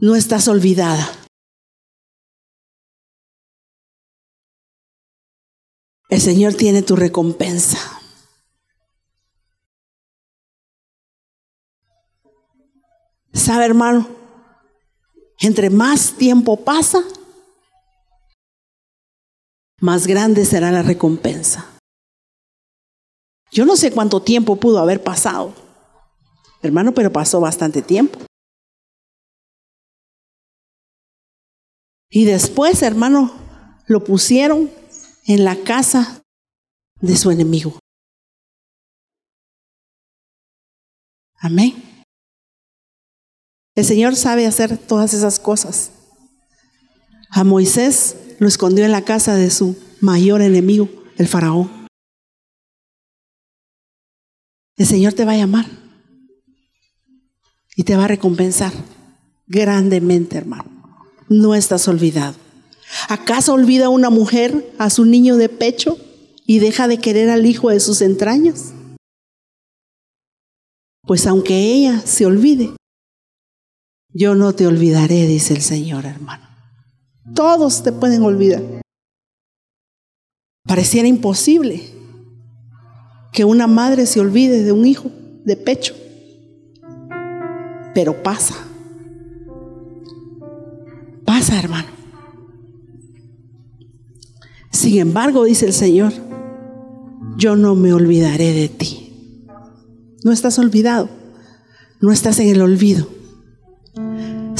no estás olvidada. El Señor tiene tu recompensa. ¿Sabe, hermano? Entre más tiempo pasa, más grande será la recompensa. Yo no sé cuánto tiempo pudo haber pasado, hermano, pero pasó bastante tiempo. Y después, hermano, lo pusieron en la casa de su enemigo. Amén. El Señor sabe hacer todas esas cosas. A Moisés lo escondió en la casa de su mayor enemigo, el faraón. El Señor te va a llamar y te va a recompensar grandemente, hermano no estás olvidado. ¿Acaso olvida una mujer a su niño de pecho y deja de querer al hijo de sus entrañas? Pues aunque ella se olvide, yo no te olvidaré, dice el Señor, hermano. Todos te pueden olvidar. Pareciera imposible que una madre se olvide de un hijo de pecho, pero pasa pasa, hermano. Sin embargo, dice el Señor, yo no me olvidaré de ti. No estás olvidado, no estás en el olvido.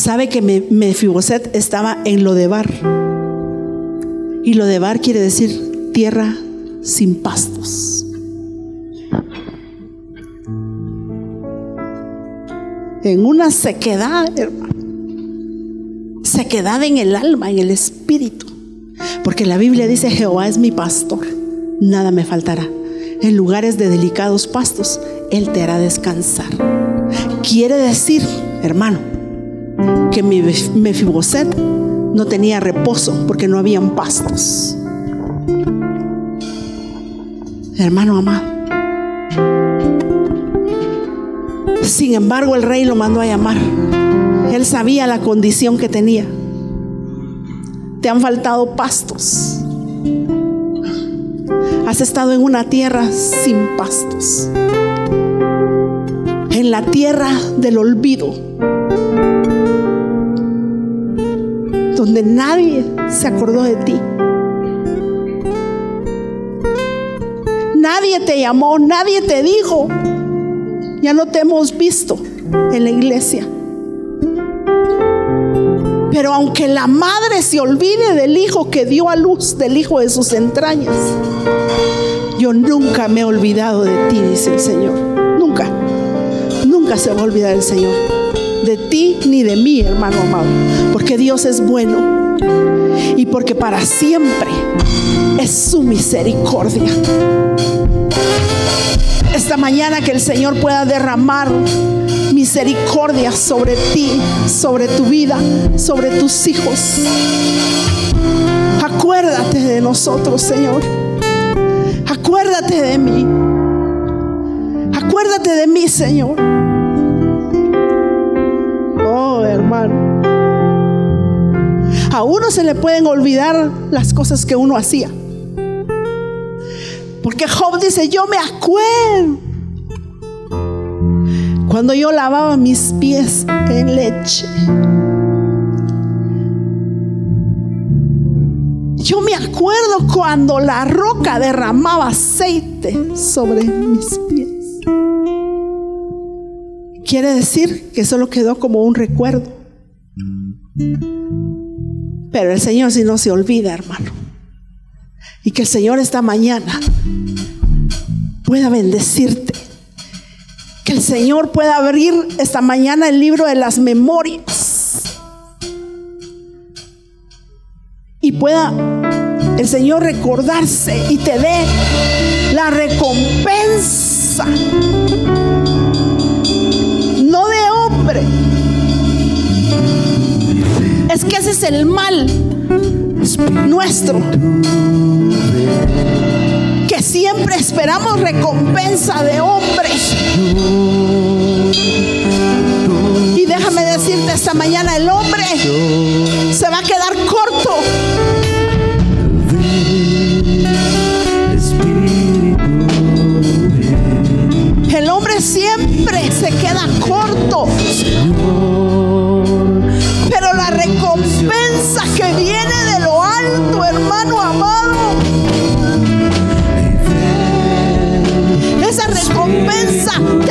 Sabe que Mefiboset estaba en Lodebar. Y Lodebar quiere decir tierra sin pastos. En una sequedad, hermano sequedad en el alma, en el espíritu. Porque la Biblia dice, Jehová es mi pastor nada me faltará. En lugares de delicados pastos, Él te hará descansar. Quiere decir, hermano, que mi Mefiboset no tenía reposo porque no habían pastos. Hermano amado. Sin embargo, el rey lo mandó a llamar. Él sabía la condición que tenía. Te han faltado pastos. Has estado en una tierra sin pastos. En la tierra del olvido. Donde nadie se acordó de ti. Nadie te llamó, nadie te dijo. Ya no te hemos visto en la iglesia. Pero aunque la madre se olvide del hijo que dio a luz, del hijo de sus entrañas, yo nunca me he olvidado de ti, dice el Señor. Nunca, nunca se va a olvidar el Señor. De ti ni de mí, hermano amado. Porque Dios es bueno. Y porque para siempre es su misericordia. Esta mañana que el Señor pueda derramar misericordia sobre ti, sobre tu vida, sobre tus hijos. Acuérdate de nosotros, Señor. Acuérdate de mí. Acuérdate de mí, Señor. A uno se le pueden olvidar las cosas que uno hacía. Porque Job dice, yo me acuerdo cuando yo lavaba mis pies en leche. Yo me acuerdo cuando la roca derramaba aceite sobre mis pies. Quiere decir que solo quedó como un recuerdo. Pero el Señor si no se olvida, hermano. Y que el Señor esta mañana pueda bendecirte que el Señor pueda abrir esta mañana el libro de las memorias. Y pueda el Señor recordarse y te dé la recompensa. Es que ese es el mal nuestro siempre esperamos recompensa de hombres. Y déjame decirte esta mañana, el hombre se va a quedar corto. El hombre siempre se queda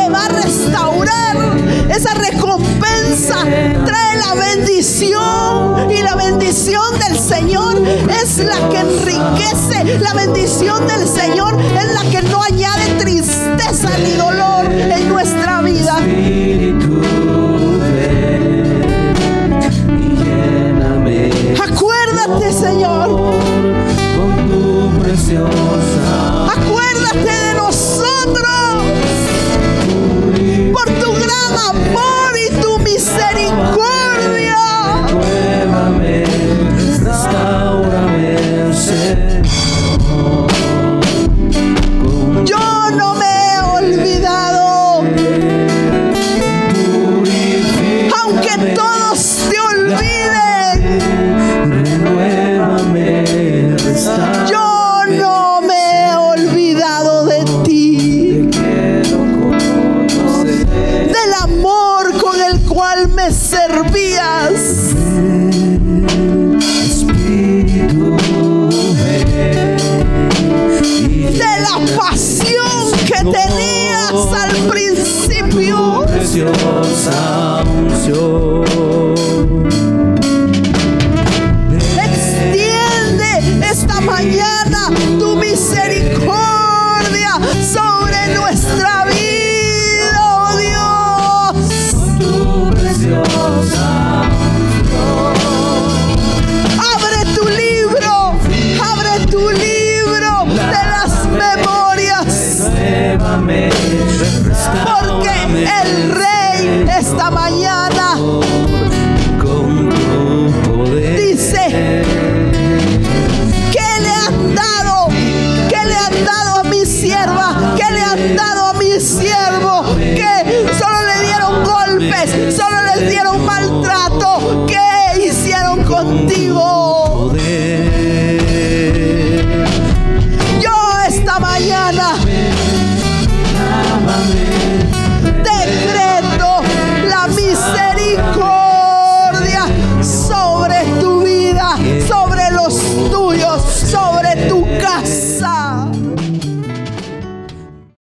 va a restaurar. Esa recompensa trae la bendición. Y la bendición del Señor es la que enriquece. La bendición del Señor es la que no añade tristeza ni dolor en nuestra vida.